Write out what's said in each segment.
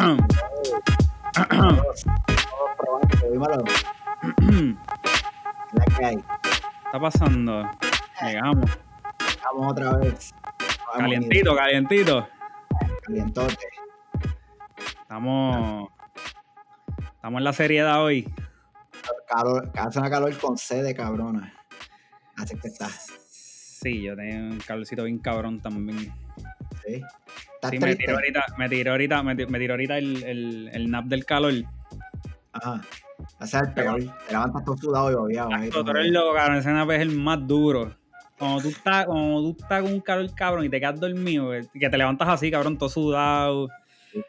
La que hay. está pasando? Llegamos. Vamos otra vez. Vamos, Calientito, calientito. Calientote. Estamos. Estamos en la seriedad hoy. Calor, hace una calor con sede, cabrona. Así que está. Sí, yo tengo un calorcito bien cabrón también. Sí. ¿Estás Sí, me tiró ahorita, me tiró ahorita, me, ti- me tiró ahorita el, el, el nap del calor. Ajá. Ese es el peor. Te levantas todo sudado y bobeado. Tú eres loco, cabrón. Ese nap es el más duro. Cuando tú estás, cuando tú estás con un calor cabrón y te quedas dormido, que que te levantas así, cabrón, todo sudado. Sí,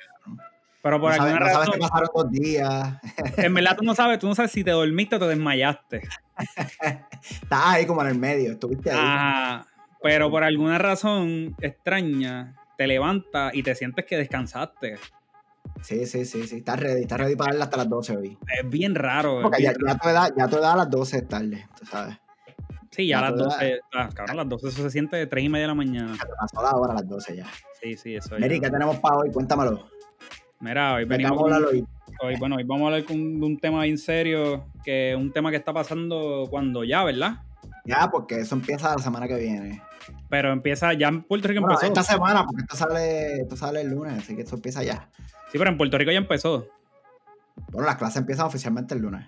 Pero por no sabes, alguna no sabes razón, qué pasaron dos días. en verdad tú no sabes, tú no sabes si te dormiste o te desmayaste. Estás ahí como en el medio. Estuviste ahí. Ah, pero por alguna razón extraña, te levantas y te sientes que descansaste. Sí, sí, sí, sí. Estás ready. Estás ready para darle hasta las 12 hoy. Es bien raro. Porque ya, bien ya tu edad, ya tu edad a las 12 es tarde. Tú sabes. Sí, ya a las tú 12. Ah, cabrón, a las 12 eso se siente de 3 y media de la mañana. Te pasó la hora a las 12 ya. Sí, sí, eso es. Mary, ¿qué tenemos para hoy? Cuéntamelo. Mira, hoy ¿De qué venimos. vamos a hablar con- hoy? hoy, bueno, hoy vamos a hablar con- de un tema bien serio, que un tema que está pasando cuando ya, ¿verdad? Ya, porque eso empieza la semana que viene. Pero empieza, ya en Puerto Rico Bueno, empezó. esta semana, porque esto sale, esto sale el lunes, así que esto empieza ya. Sí, pero en Puerto Rico ya empezó. Bueno, las clases empiezan oficialmente el lunes.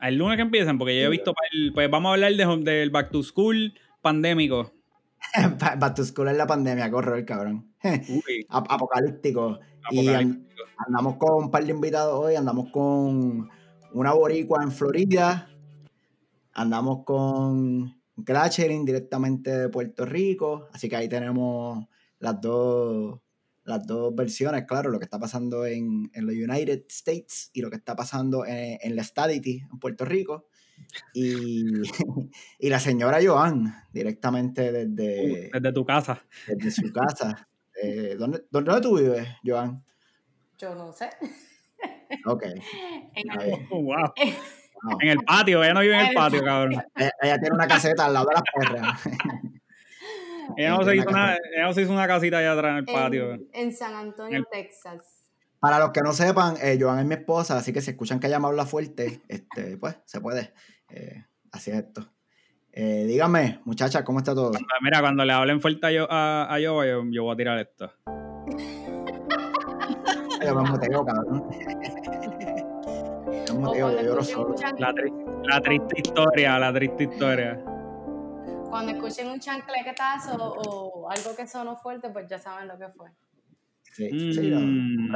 El lunes que empiezan, porque yo he visto, pues vamos a hablar de- del back to school pandémico. Back to school es la pandemia, corre el cabrón. Uy, Ap- Apocalíptico. Y an- apocalíptico. andamos con un par de invitados hoy. Andamos con una boricua en Florida. Andamos con Gratcherin directamente de Puerto Rico. Así que ahí tenemos las dos, las dos versiones, claro, lo que está pasando en, en los United States y lo que está pasando en, en la Stadity en Puerto Rico. Y, y la señora Joan, directamente desde, Uh, desde tu casa. desde su casa. Eh, ¿dónde, ¿Dónde tú vives, Joan? Yo no sé. Ok. En. Oh, wow. En el patio, ella no vive en el patio, cabrón. Ella, ella tiene una caseta al lado de las perras. Ella no, se hizo una, ella no se hizo una casita allá atrás en el patio. en, en San Antonio, En el- Texas. Para los que no sepan, eh, Joan es mi esposa, así que si escuchan que ella me habla fuerte, este, pues se puede. Eh, así es esto. Eh, díganme, muchachas, ¿cómo está todo? Mira, cuando le hablen fuerte a, yo, a, yo, yo voy a tirar esto. Yo me muteo, cabrón. O yo lloro solo. La, tri- la triste historia, la triste historia. cuando escuchen un chancletazo o algo que sonó fuerte, pues ya saben lo que fue. Sí, sí, no, Mm.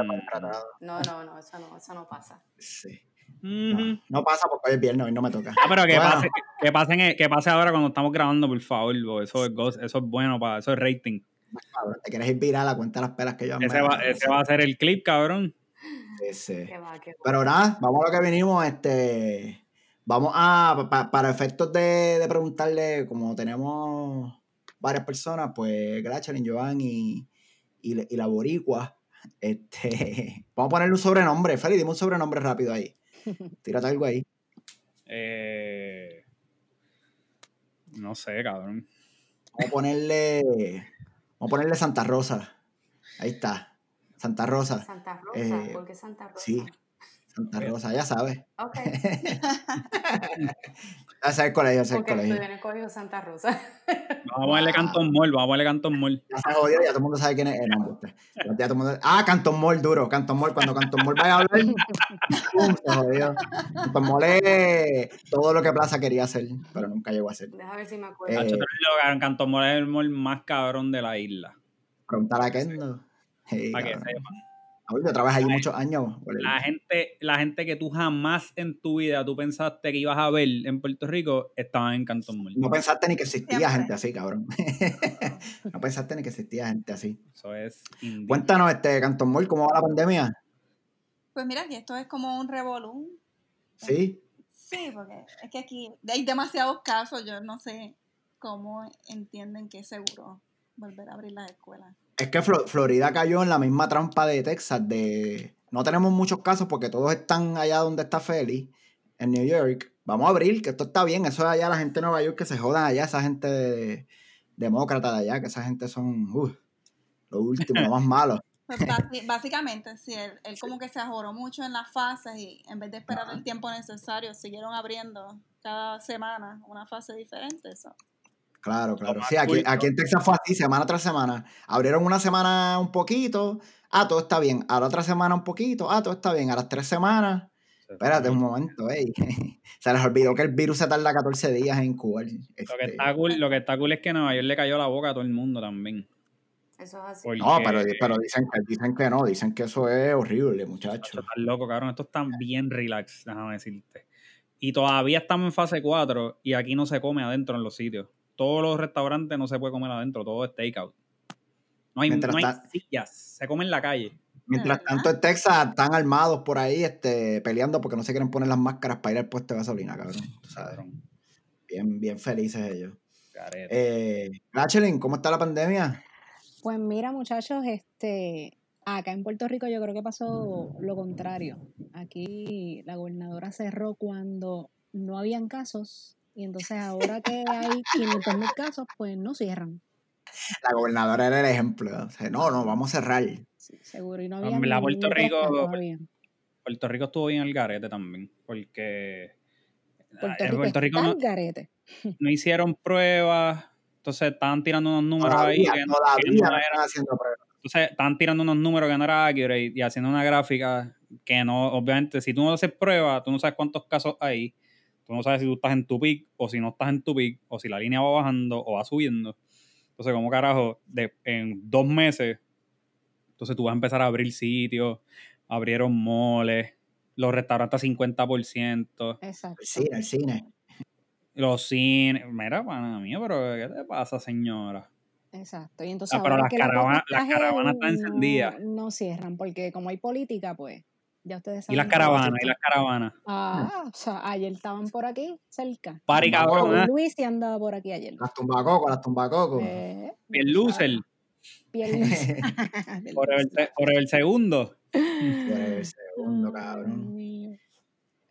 No, no, no, eso no, eso no pasa. sí. No, no pasa porque hoy es viernes, hoy no me toca. Ah, pero que, Bueno. pase, que, pasen, que pase ahora cuando estamos grabando, por favor. Eso es, go- eso es bueno, para, eso es rating. Te quieres ir viral a cuenta las pelas que yo Ese va, ese va a ser el clip, cabrón. Sí, sí. Que va, que va. Pero nada, vamos a lo que venimos. Este, vamos a, pa- pa- para efectos de, de preguntarle, como tenemos varias personas, pues Gratchelin, Joan y, y, la- y la Boricua, este, vamos a ponerle un sobrenombre. Feli, dime un sobrenombre rápido ahí. Tírate algo ahí. Eh, no sé, cabrón. Vamos a ponerle, vamos a ponerle Santa Rosa. Ahí está. Santa Rosa. Santa Rosa, Eh, ¿por qué Santa Rosa? Sí, Santa Rosa, ya sabes. Ok, Ya sabes el colegio, ya sabes el porque colegio. estoy en el colegio Santa Rosa. Vamos a ponerle Canton Mall, vamos a ponerle Canton Mall. Ya se jodió, ya todo el mundo sabe quién es. Eh, no, embuste. ya todo el mundo... Ah, Canton Mall, duro. Canton Mall, cuando Canton Mall vaya a hablar, ¡pum! se jodió. Canton Mall es todo lo que Plaza quería hacer, pero nunca llegó a ser. Deja ver si me acuerdo. Eh, Mall es el mall más cabrón de la isla. Preguntar a Kendo. Sí, Para que cabrón. sepa. Oye, yo trabajé allí muchos años. La gente, la gente que tú jamás en tu vida tú pensaste que ibas a ver en Puerto Rico estaban en Canton Mall. No pensaste ni que existía Siempre. gente así, cabrón. no pensaste ni que existía gente así. Eso es. Cuéntanos, este, Canton Mall, ¿cómo va la pandemia? Pues mira, que esto es como un revolú. ¿Sí? Sí, porque es que aquí hay demasiados casos, yo no sé cómo entienden que es seguro volver a abrir las escuelas. Es que Flo- Florida cayó en la misma trampa de Texas, de no tenemos muchos casos porque todos están allá donde está Feli, en New York. Vamos a abrir, que esto está bien, eso es allá la gente de Nueva York que se jodan allá, esa gente de, demócrata de allá, que esa gente son uh, lo último, lo más malo. Pues básicamente, sí, él, él como que se ajoró mucho en las fases y en vez de esperar el tiempo necesario, siguieron abriendo cada semana una fase diferente. Eso. Claro, claro. Sí, aquí, aquí en Texas fue así, semana tras semana. Abrieron una semana un poquito, ah, todo está bien. A la otra semana un poquito, ah, todo está bien. A las tres semanas, espérate un momento, ey. Se les olvidó que el virus se tarda 14 días en incubar. Lo que, Este, está cool, lo que está cool es que Nueva York le cayó la boca a todo el mundo también. Eso es así. Porque, No, pero, pero dicen, que, dicen que no, dicen que eso es horrible, muchachos. estás loco, cabrón. Esto está bien relax, déjame decirte. Y todavía estamos en fase 4 y aquí no se come adentro en los sitios. Todos los restaurantes no se puede comer adentro, todo es takeout. No hay, no hay sillas, se come en la calle. Mientras tanto en Texas están armados por ahí este, peleando porque no se quieren poner las máscaras para ir al puesto de gasolina, cabrón. sabes. Bien, bien felices ellos. Eh, Rachelin, ¿cómo está la pandemia? Pues mira, muchachos, este, acá en Puerto Rico yo creo que pasó lo contrario. Aquí la gobernadora cerró cuando no habían casos y entonces ahora que hay 500 mil casos, pues no cierran. La gobernadora era el ejemplo. o sea, no, no, vamos a cerrar. Sí, seguro. Y no había la Puerto Rico- había. Puerto Rico estuvo bien al garete también, porque Puerto en Rico, Puerto Rico no, al garete. no hicieron pruebas, entonces estaban tirando unos números ahí Todavía, que no, que todavía no no eran haciendo pruebas. Entonces estaban tirando unos números que no eran accurate y haciendo una gráfica que no, obviamente, si tú no haces prueba, tú no sabes cuántos casos hay, tú no sabes si tú estás en tu pic o si no estás en tu pic, o si la línea va bajando o va subiendo. Entonces, como carajo, de, en dos meses, entonces tú vas a empezar a abrir sitios, abrieron moles, los restaurantes a 50%, Exacto. El cine, el cine. los cines. Mira, pana mío, pero ¿qué te pasa, señora? Exacto. Y entonces Ah, pero las está las caravanas están encendidas. No, no cierran, porque como hay política, pues ya ustedes Y saben. las cómo caravanas, y las caravanas. Ah, o sea, ayer estaban por aquí, cerca. Pari, cabrón, ¿eh? Luis y andaba por aquí ayer. Las tumbacocos, las tumbacocos. Eh, sabes, bien loser. Bien Por el, por el segundo. Por el segundo, Ay, cabrón.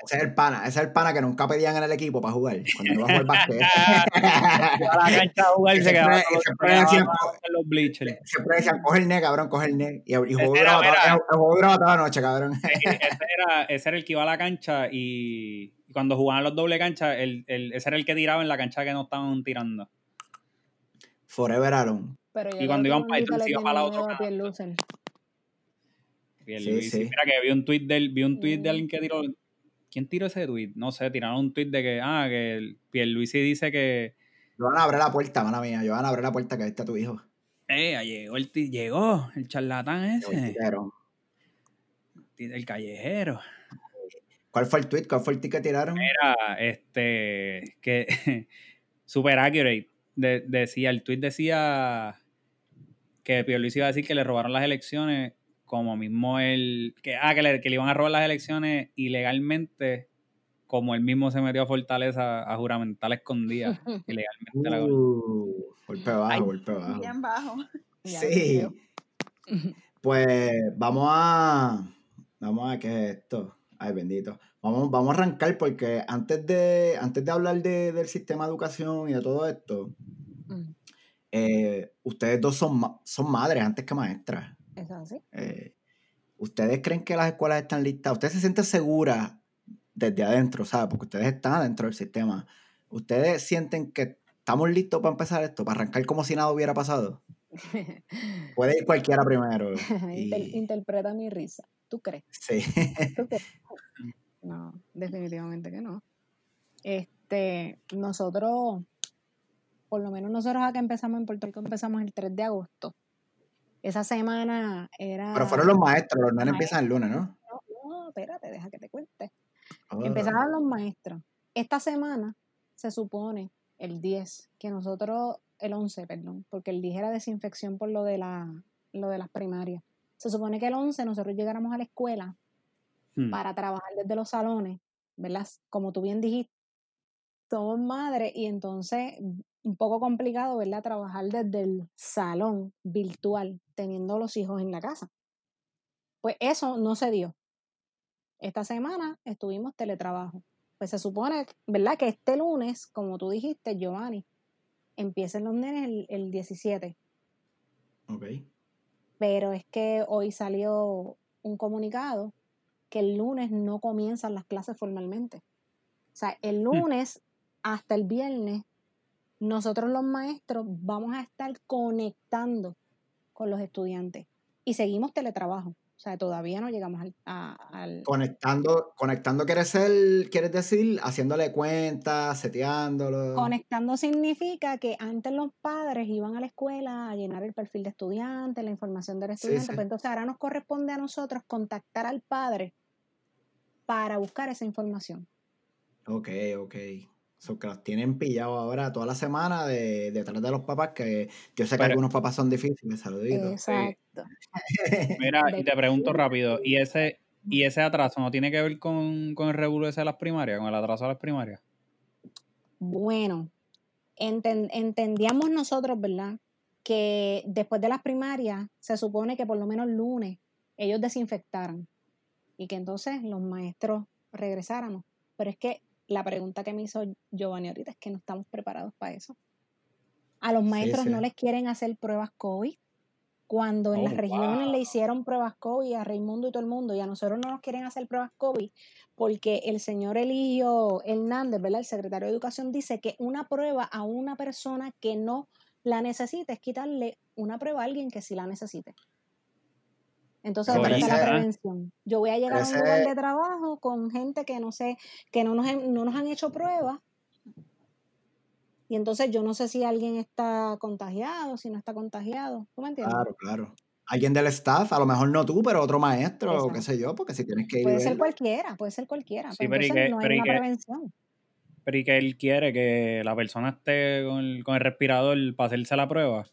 Ese es el pana, ese es el pana que nunca pedían en el equipo para jugar. Cuando iba a jugar básquet. Iba a la cancha a jugar y se Siempre- quedaba decían, todo en los bleachers. Siempre decían, coge el net, cabrón, coge el net. Y, y jugó duraba toda- era- el juego duraba toda la noche, cabrón. Ese, era, ese era el que iba a la cancha y, y cuando jugaban los doble cancha, el, el- ese era el que tiraba en la cancha que no estaban tirando. Forever Alone. Y cuando iban para se iba para la otra. Sí, sí. Mira que vi un tweet del, vi un tweet de Mm. alguien que tiró. ¿Quién tiró ese tweet? No sé, tiraron un tweet de que, ah, que el Pierluisi dice que Joana, abre la puerta, mala mía. Joana, abre la puerta que ahí está tu hijo. eh, llegó el llegó el charlatán ese, tiraron. el callejero. ¿Cuál fue el tweet? ¿Cuál fue el tweet que tiraron? Era este que super accurate. De- decía, el tweet decía que Pierluisi iba a decir que le robaron las elecciones como mismo él, que, ah, que le, que le iban a robar las elecciones ilegalmente, como él mismo se metió a Fortaleza a juramentar la escondida ilegalmente. la- Uh, golpe bajo, Ay, golpe bajo. Bien bajo. Sí. Pues vamos a. Vamos a qué es esto. Ay, bendito. Vamos, vamos a arrancar porque antes de, antes de hablar de- del sistema de educación y de todo esto, Mm, eh, ustedes dos son, son madres antes que maestras. Eso así. Eh, ¿Ustedes creen que las escuelas están listas? ¿Ustedes se sienten seguras desde adentro, ¿sabes? Porque ustedes están dentro del sistema. ¿Ustedes sienten que estamos listos para empezar esto? ¿Para arrancar como si nada hubiera pasado? Puede ir cualquiera primero. Y- interpreta mi risa. ¿Tú crees? sí. ¿Tú crees? No, definitivamente que no. Este, nosotros, por lo menos nosotros acá empezamos en Puerto Rico, empezamos el 3 de agosto. Esa semana era... Pero fueron los maestros, los Maestros. empiezan el lunes, ¿no? No, no, espérate, deja que te cuente. Oh. Empezaron los maestros. Esta semana se supone el 10, que nosotros, el 11, perdón, porque el 10 era desinfección por lo de, la, lo de las primarias. Se supone que el 11 nosotros llegáramos a la escuela Hmm. para trabajar desde los salones, ¿verdad? Como tú bien dijiste, somos madres y entonces un poco complicado, ¿verdad? Trabajar desde el salón virtual, teniendo los hijos en la casa. Pues eso no se dio. Esta semana estuvimos teletrabajo. Pues se supone, ¿verdad? Que este lunes, como tú dijiste, Giovanni, empiecen los nenes el, el 17. Ok. pero es que hoy salió un comunicado que el lunes no comienzan las clases formalmente. O sea, el lunes hasta el viernes, nosotros los maestros vamos a estar conectando con los estudiantes y seguimos teletrabajo. O sea, todavía no llegamos al... a- al- Conectando, conectando quiere ser, quieres decir, haciéndole cuentas, seteándolo. Conectando significa que antes los padres iban a la escuela a llenar el perfil de estudiante, la información del estudiante, sí. pues entonces ahora nos corresponde a nosotros contactar al padre para buscar esa información. Ok, ok. So, que los tienen pillados ahora toda la semana de, detrás de los papás, que yo sé que Pero- algunos papás son difíciles, saluditos. Exacto. Mira, y te pregunto rápido, ¿y ese, y ese atraso no tiene que ver con, con el ese de las primarias, con el atraso de las primarias? Bueno, enten- entendíamos nosotros, ¿verdad? Que después de las primarias se supone que por lo menos lunes ellos desinfectaran y que entonces los maestros regresáramos. Pero es que la pregunta que me hizo Giovanni ahorita es que no estamos preparados para eso. A los maestros sí. no les quieren hacer pruebas COVID. Cuando en las Oh, regiones le hicieron pruebas COVID a Raimundo y todo el mundo, y a nosotros no nos quieren hacer pruebas COVID, porque el señor Eligio Hernández, ¿verdad? El secretario de Educación dice que una prueba a una persona que no la necesita es quitarle una prueba a alguien que sí la necesite. Entonces, ¿dónde está la prevención? Yo voy a llegar a un lugar de trabajo con gente que no sé, que no nos, han- no nos han hecho pruebas. Y entonces yo no sé si alguien está contagiado, si no está contagiado. ¿Tú me entiendes? Claro, claro. Alguien del staff, a lo mejor no tú, pero otro maestro, o qué sé yo, porque si tienes que ir Puede ser cualquiera, puede ser cualquiera. Sí, pero entonces que- no hay pero y una que- prevención. Pero y que él quiere que la persona esté con el, con el respirador para hacerse la prueba.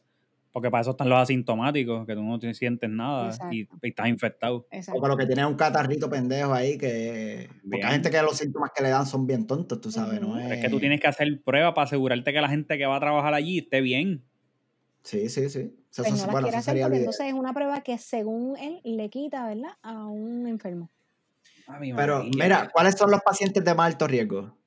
Porque para eso están los asintomáticos, que tú no te sientes nada y, estás infectado. O Exacto. que lo que tiene es un catarrito pendejo ahí que... Porque Bien. hay gente que los síntomas que le dan son bien tontos, tú sabes, ¿no? Pero es que tú tienes que hacer prueba para asegurarte que la gente que va a trabajar allí esté bien. Sí, sí, sí. Eso, Pues eso- no las bueno, hacer sería porque entonces es una prueba que según él le quita, ¿verdad? A un enfermo. Ave Pero mira, ¿cuáles son los pacientes de más alto riesgo?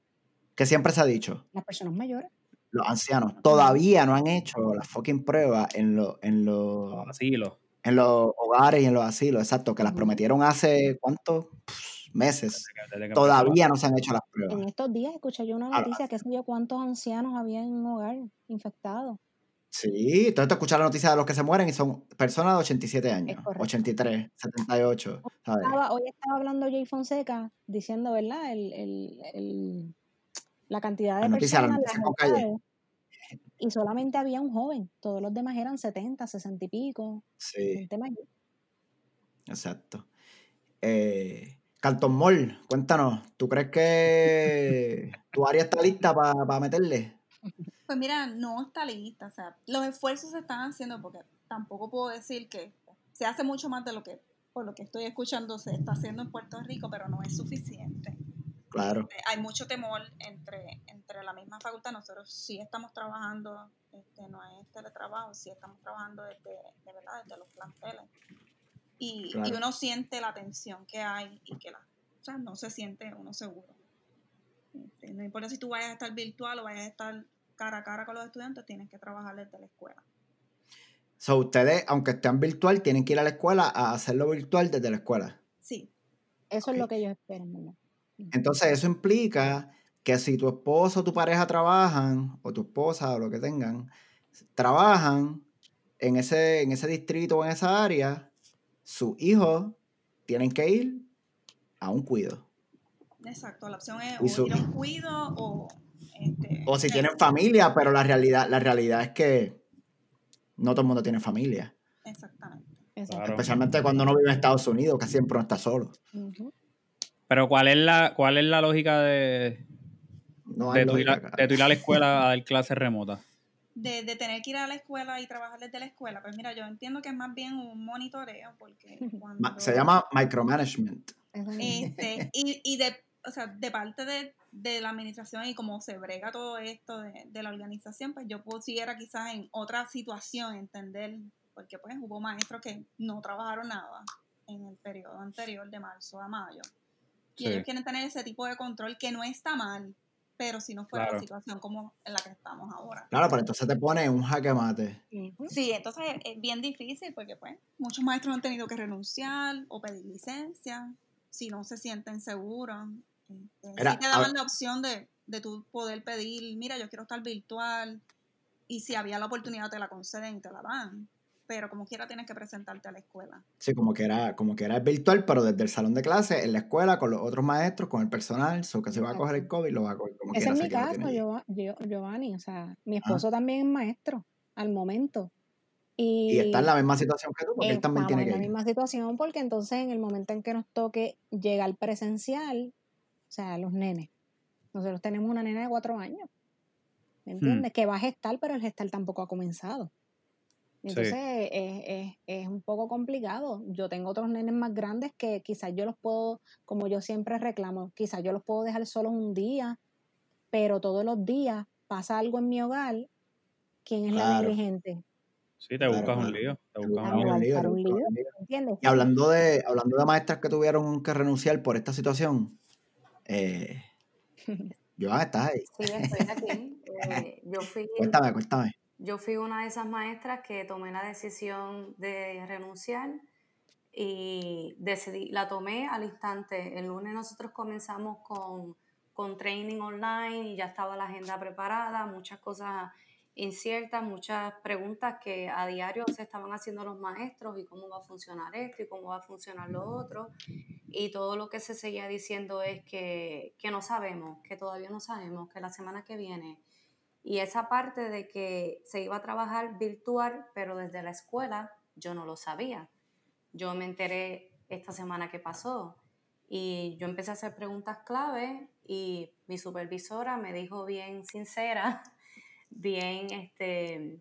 Que siempre se ha dicho. Las personas mayores. Los ancianos. Todavía no han hecho la fucking prueba en, lo- en, los, Los asilos. en los hogares y en los asilos. Exacto, que las prometieron hace, ¿cuántos? Pff, meses. Desde que- desde que Todavía no se han hecho las En pruebas. estos días escuché yo una noticia, qué sé yo, cuántos ancianos había en un hogar infectados. Sí, entonces tú escuchas la noticia de los que se mueren y son personas de 87 años, correcto. 83, 78, ¿sabes? Estaba- hoy estaba hablando Jay Fonseca diciendo, ¿verdad? El, el- el- la cantidad de La noticia, la personas, noticia calle. y solamente había un joven. Todos los demás eran 70, 60 y pico, Sí, gente mayor. exacto. Eh, Canton Mall, cuéntanos, ¿tú crees que tu área está lista para meterle? Pues mira, no está lista. O sea, los esfuerzos se están haciendo porque tampoco puedo decir que se hace mucho más de lo que, por lo que estoy escuchando, se está haciendo en Puerto Rico, pero no es suficiente. Claro, Este, hay mucho temor entre, entre la misma facultad. Nosotros sí estamos trabajando, este, no es teletrabajo, sí estamos trabajando desde, de verdad, desde los planteles. Y, uno siente la tensión que hay y que la, o sea, no se siente uno seguro. Este, no importa si tú vayas a estar virtual o vayas a estar cara a cara con los estudiantes, tienes que trabajar desde la escuela. So, ustedes, aunque estén virtual, tienen que ir a la escuela a hacerlo virtual desde la escuela. Sí, Eso es lo que ellos esperan, ¿verdad? Entonces, eso implica que si tu esposo o tu pareja trabajan, o tu esposa o lo que tengan, trabajan en ese, en ese distrito o en esa área, sus hijos tienen que ir a un cuido. exacto. La opción es o su- ir a un cuido o... Este, O si tienen familia, pero la realidad, la realidad es que no todo el mundo tiene familia. Exactamente. Claro. Especialmente cuando uno vive en Estados Unidos, que siempre uno está solo. Pero ¿cuál es la, cuál es la lógica de, No hay de, tu ir a, lógica, de tu ir a la escuela a dar clases remotas? de, de tener que ir a la escuela y trabajar desde la escuela, pues mira, yo entiendo que es más bien un monitoreo, porque cuando... Se llama micromanagement. Este, y, y de, o sea, de parte de, de la administración y cómo se brega todo esto de, de la organización, pues yo pusiera quizás en otra situación entender, porque pues hubo maestros que no trabajaron nada en el periodo anterior de marzo a mayo. Y Sí. ellos quieren tener ese tipo de control que no está mal, pero si no fuera Claro. la situación como en la que estamos ahora. Claro, pero entonces te pone un jaque mate. Sí, entonces es bien difícil porque pues muchos maestros han tenido que renunciar o pedir licencia si no se sienten seguros. Este, Mira, sí te daban la opción de, de tú poder pedir, mira, yo quiero estar virtual y si había la oportunidad te la conceden y te la dan, pero como quiera tienes que presentarte a la escuela. Sí, como que era, como que era virtual, pero desde el salón de clase, en la escuela, con los otros maestros, con el personal, so que si va a coger el COVID, lo va a coger como Ese quiera. es mi caso, Giovanni. O sea, mi Ah. esposo también es maestro al momento. Y, Y está en la misma situación que tú, porque él también tiene en que la ir. misma situación porque entonces en el momento en que nos toque llegar presencial, o sea, los nenes, nosotros tenemos una nena de cuatro años, ¿me entiendes? Que va a gestar, pero el gestar tampoco ha comenzado. Sí. Entonces es, es- es un poco complicado. Yo tengo otros nenes más grandes que quizás yo los puedo, como yo siempre reclamo, quizás yo los puedo dejar solos un día, pero todos los días pasa algo en mi hogar, ¿quién es la negligente? Sí, te Claro, buscas un lío. Te buscas un lío, un lío. ¿entiendes? Y hablando de, hablando de maestras que tuvieron que renunciar por esta situación, eh, Joan, ¿estás ahí? Sí, estoy aquí. Eh, yo, fui, Cuéntame, cuéntame. Yo fui una de esas maestras que tomé la decisión de renunciar y decidí, la tomé al instante. El lunes nosotros comenzamos con, con training online y ya estaba la agenda preparada, muchas cosas inciertas, muchas preguntas que a diario se estaban haciendo los maestros y cómo va a funcionar esto y cómo va a funcionar lo otro. Y todo lo que se seguía diciendo es que, que no sabemos, que todavía no sabemos, que la semana que viene. Y esa parte de que se iba a trabajar virtual, pero desde la escuela, yo no lo sabía. Yo me enteré esta semana que pasó y yo empecé a hacer preguntas clave y mi supervisora me dijo bien sincera, bien este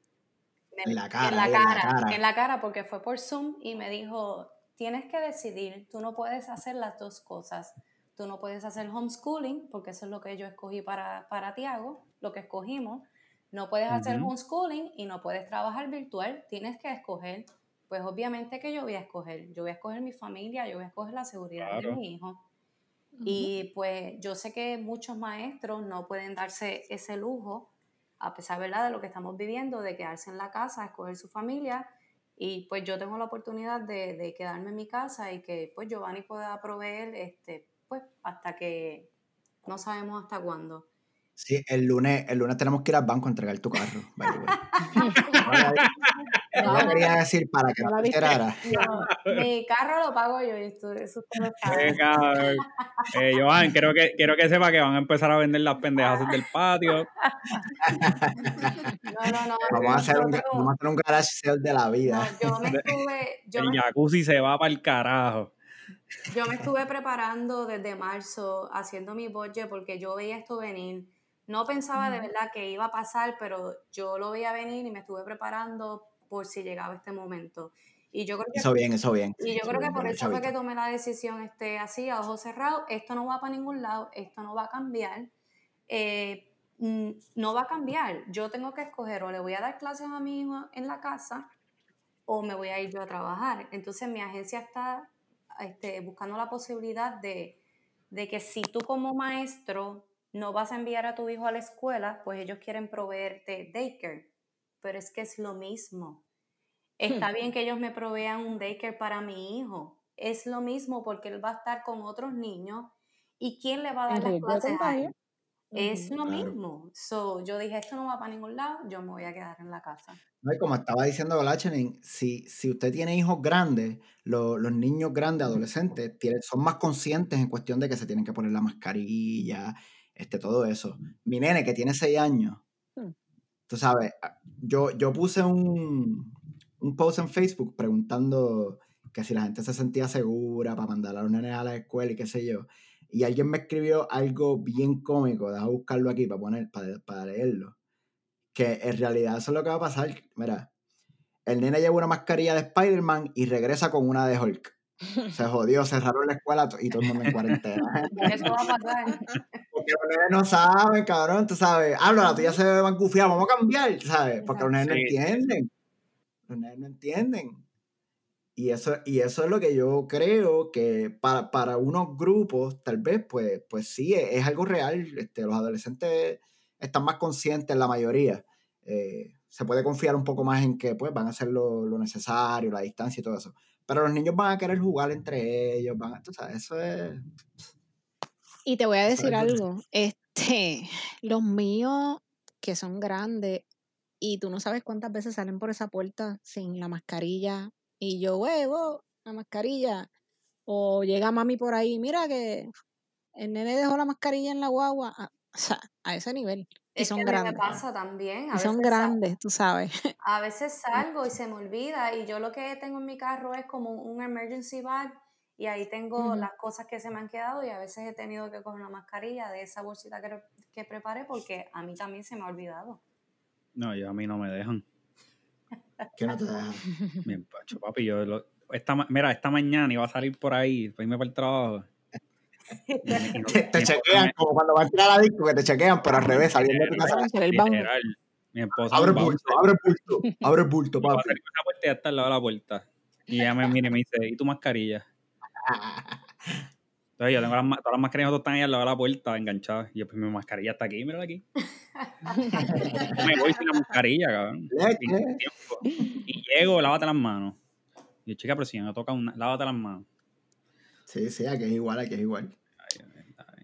me- En la cara, en la cara. en la cara, porque fue por Zoom y me dijo, tienes que decidir, tú no puedes hacer las dos cosas. Tú no puedes hacer homeschooling, porque eso es lo que yo escogí para, para Tiago, lo que escogimos. No puedes hacer homeschooling y no puedes trabajar virtual, tienes que escoger. Pues obviamente que yo voy a escoger. Yo voy a escoger mi familia, yo voy a escoger la seguridad Claro. de mi hijo. Y pues yo sé que muchos maestros no pueden darse ese lujo, a pesar ¿verdad? de lo que estamos viviendo, de quedarse en la casa, escoger su familia. Y pues yo tengo la oportunidad de, de quedarme en mi casa y que pues Giovanni pueda proveer este, pues hasta que no sabemos hasta cuándo. Sí, el lunes, el lunes tenemos que ir al banco a entregar tu carro. No, quería decir para que ¿No mi carro lo pago yo y esto, eso usted. Eh, Joan, quiero que, quiero que sepa que van a empezar a vender las pendejas del patio. No, no, no. Vamos a hacer un, vamos a hacer un garage sale de la no, vida. yo me estuve, yo El me jacuzzi se va para el carajo. Yo me estuve preparando desde marzo, haciendo mi budget, porque yo veía esto venir. No pensaba de verdad que iba a pasar, pero yo lo veía venir y me estuve preparando por si llegaba este momento. Y yo creo que, Eso bien, eso bien. y yo creo que por eso fue que tomé la decisión este, así, a ojos cerrados. Esto no va para ningún lado, esto no va a cambiar. eh, no va a cambiar. Yo tengo que escoger o le voy a dar clases a mi hijo en la casa o me voy a ir yo a trabajar. Entonces mi agencia está este, buscando la posibilidad de, de que si tú como maestro no vas a enviar a tu hijo a la escuela, pues ellos quieren proveerte daycare. Pero es que es lo mismo. Está bien que ellos me provean un daycare para mi hijo. Es lo mismo porque él va a estar con otros niños. ¿Y quién le va a dar las clases a él? Es lo Claro. mismo. So, yo dije, esto no va para ningún lado, yo me voy a quedar en la casa. No, y como estaba diciendo Golachenin, si, si usted tiene hijos grandes, lo- los niños grandes, adolescentes, tienen- son más conscientes en cuestión de que se tienen que poner la mascarilla, este, todo eso. Mi nene, que tiene seis años, Hmm. tú sabes, a- yo, yo puse un, un post en Facebook preguntando que si la gente se sentía segura para mandar a los nenes a la escuela y qué sé yo. Y alguien me escribió algo bien cómico, deja buscarlo aquí para, poner, para, para leerlo que en realidad eso es lo que va a pasar. Mira, el nene lleva una mascarilla de Spider-Man y regresa con una de Hulk. Se jodió, cerraron la escuela y todo el mundo en cuarentena. Eso va a pasar. Porque los nenes no saben, cabrón, tú sabes. Habla, la tuya se ve más gufiada, vamos a cambiar, ¿sabes? Porque los nenes no entienden. Los nenes no entienden. Y eso, y eso es lo que yo creo que para, para unos grupos, tal vez, pues, pues sí, es, es algo real. Este, los adolescentes están más conscientes, la mayoría. Eh, se puede confiar un poco más en que pues, van a hacer lo, lo, necesario, la distancia y todo eso. Pero los niños van a querer jugar entre ellos, van a, tú sabes, eso es... Y te voy a decir algo, este, los míos que son grandes y tú no sabes cuántas veces salen por esa puerta sin la mascarilla y yo, huevo, la mascarilla. O llega mami por ahí, mira que el nene dejó la mascarilla en la guagua. Ah, o sea, a ese nivel. Y Es son que me pasa también. A Y son grandes, tú sabes. A veces salgo y se me olvida y yo lo que tengo en mi carro es como un emergency bag y ahí tengo las cosas que se me han quedado y a veces he tenido que coger una mascarilla de esa bolsita que, que preparé porque a mí también se me ha olvidado. No, yo a mí no me dejan. Que no te dejan. Bien, pacho, papi, yo lo- esta, ma- mira, esta mañana iba a salir por ahí, para irme para el trabajo. Y me- y Te, te chequean, me- como cuando vas a entrar a la disco, que te chequean, pero al revés, saliendo de tu casa. Mi esposa Abre el bulto, abre el bulto, abre el bulto, Yo voy a papi. salir por esa puerta y ya está al lado de la puerta. Y ella me mira y me dice, ¿y tu mascarilla? Entonces yo tengo las, todas las mascarillas todas están ahí al lado de la puerta enganchadas. Y yo, pues mi mascarilla está aquí, mírala aquí. Me voy sin la mascarilla, cabrón. Y llego, lávate las manos. Y yo, chica, pero si me toca una, lávate las manos. Sí, sí, aquí es igual, aquí es igual.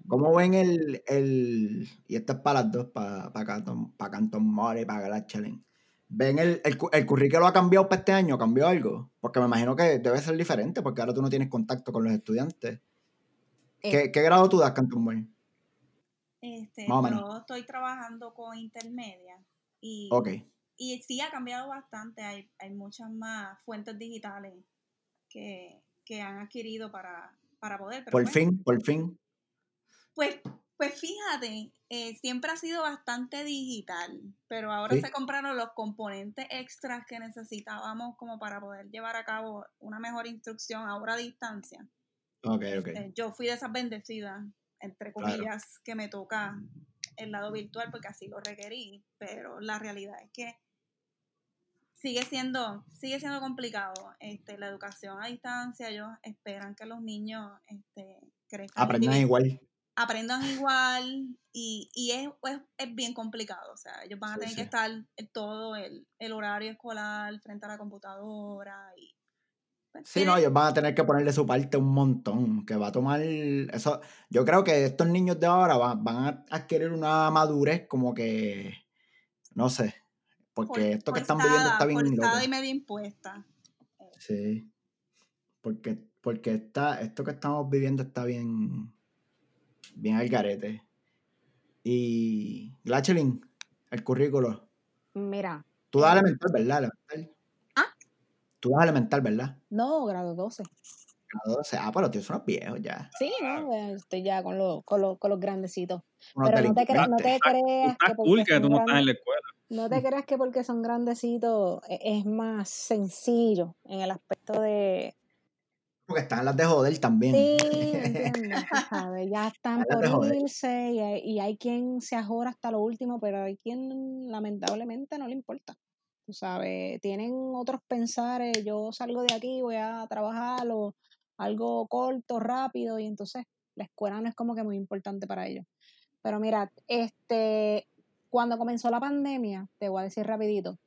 ¿Cómo ven el, el y esto es para las dos, para, para Canton, para Canton Mall y para Galach Challenge? ¿Ven el, el, el currículo ha cambiado para este año? ¿Cambió algo? Porque me imagino que debe ser diferente, porque ahora tú no tienes contacto con los estudiantes. ¿Qué, Eh, qué grado tú das, Canton Mall? Este, Más o menos. yo estoy trabajando con intermedia y, Ok. y sí ha cambiado bastante. Hay, hay muchas más fuentes digitales que, que han adquirido para, para poder. Pero Por fin, por fin. Pues, pues fíjate, eh, siempre ha sido bastante digital, pero ahora Sí. se compraron los componentes extras que necesitábamos como para poder llevar a cabo una mejor instrucción ahora a distancia. Ok, ok. Eh, yo fui de esas bendecidas, entre Claro. comillas, que me toca el lado virtual porque así lo requerí, pero la realidad es que sigue siendo, sigue siendo complicado. Este, la educación a distancia, ellos esperan que los niños este, crezcan Aprendan igual. aprendan igual y, y es, es, es bien complicado. O sea, ellos van a Sí, tener sí. que estar todo el, el horario escolar frente a la computadora y Sí, no, ellos van a tener que ponerle su parte un montón, que va a tomar eso. Yo creo que estos niños de ahora van, van a adquirir una madurez como que, no sé, porque esto que están viviendo forzada- está bien forzada loco. y medio impuesta. Sí, porque, porque está, esto que estamos viviendo está bien, bien al garete. Y, Glachelin, el currículo. Mira, Tú das eh, elemental, ¿verdad? Elemental. Tú das elemental, ¿verdad? no, grado 12. Grado 12. Ah, pero tío, son unos viejos ya. Sí, no, Eh, estoy ya con los, con los, con los grandecitos. Unos Pero no te, cre- no te creas que porque que tú no estás en la escuela. no te creas que porque son grandecitos e- es más sencillo en el aspecto de, Porque están las de joder también. Sí, entiendo, sabes, ya están por irse y hay, y hay quien se ajora hasta lo último, pero hay quien lamentablemente no le importa. Tú sabes, tienen otros pensares, yo salgo de aquí, voy a trabajar o algo corto, rápido, y entonces la escuela no es como que muy importante para ellos. Pero mira, este, cuando comenzó la pandemia, te voy a decir rapidito,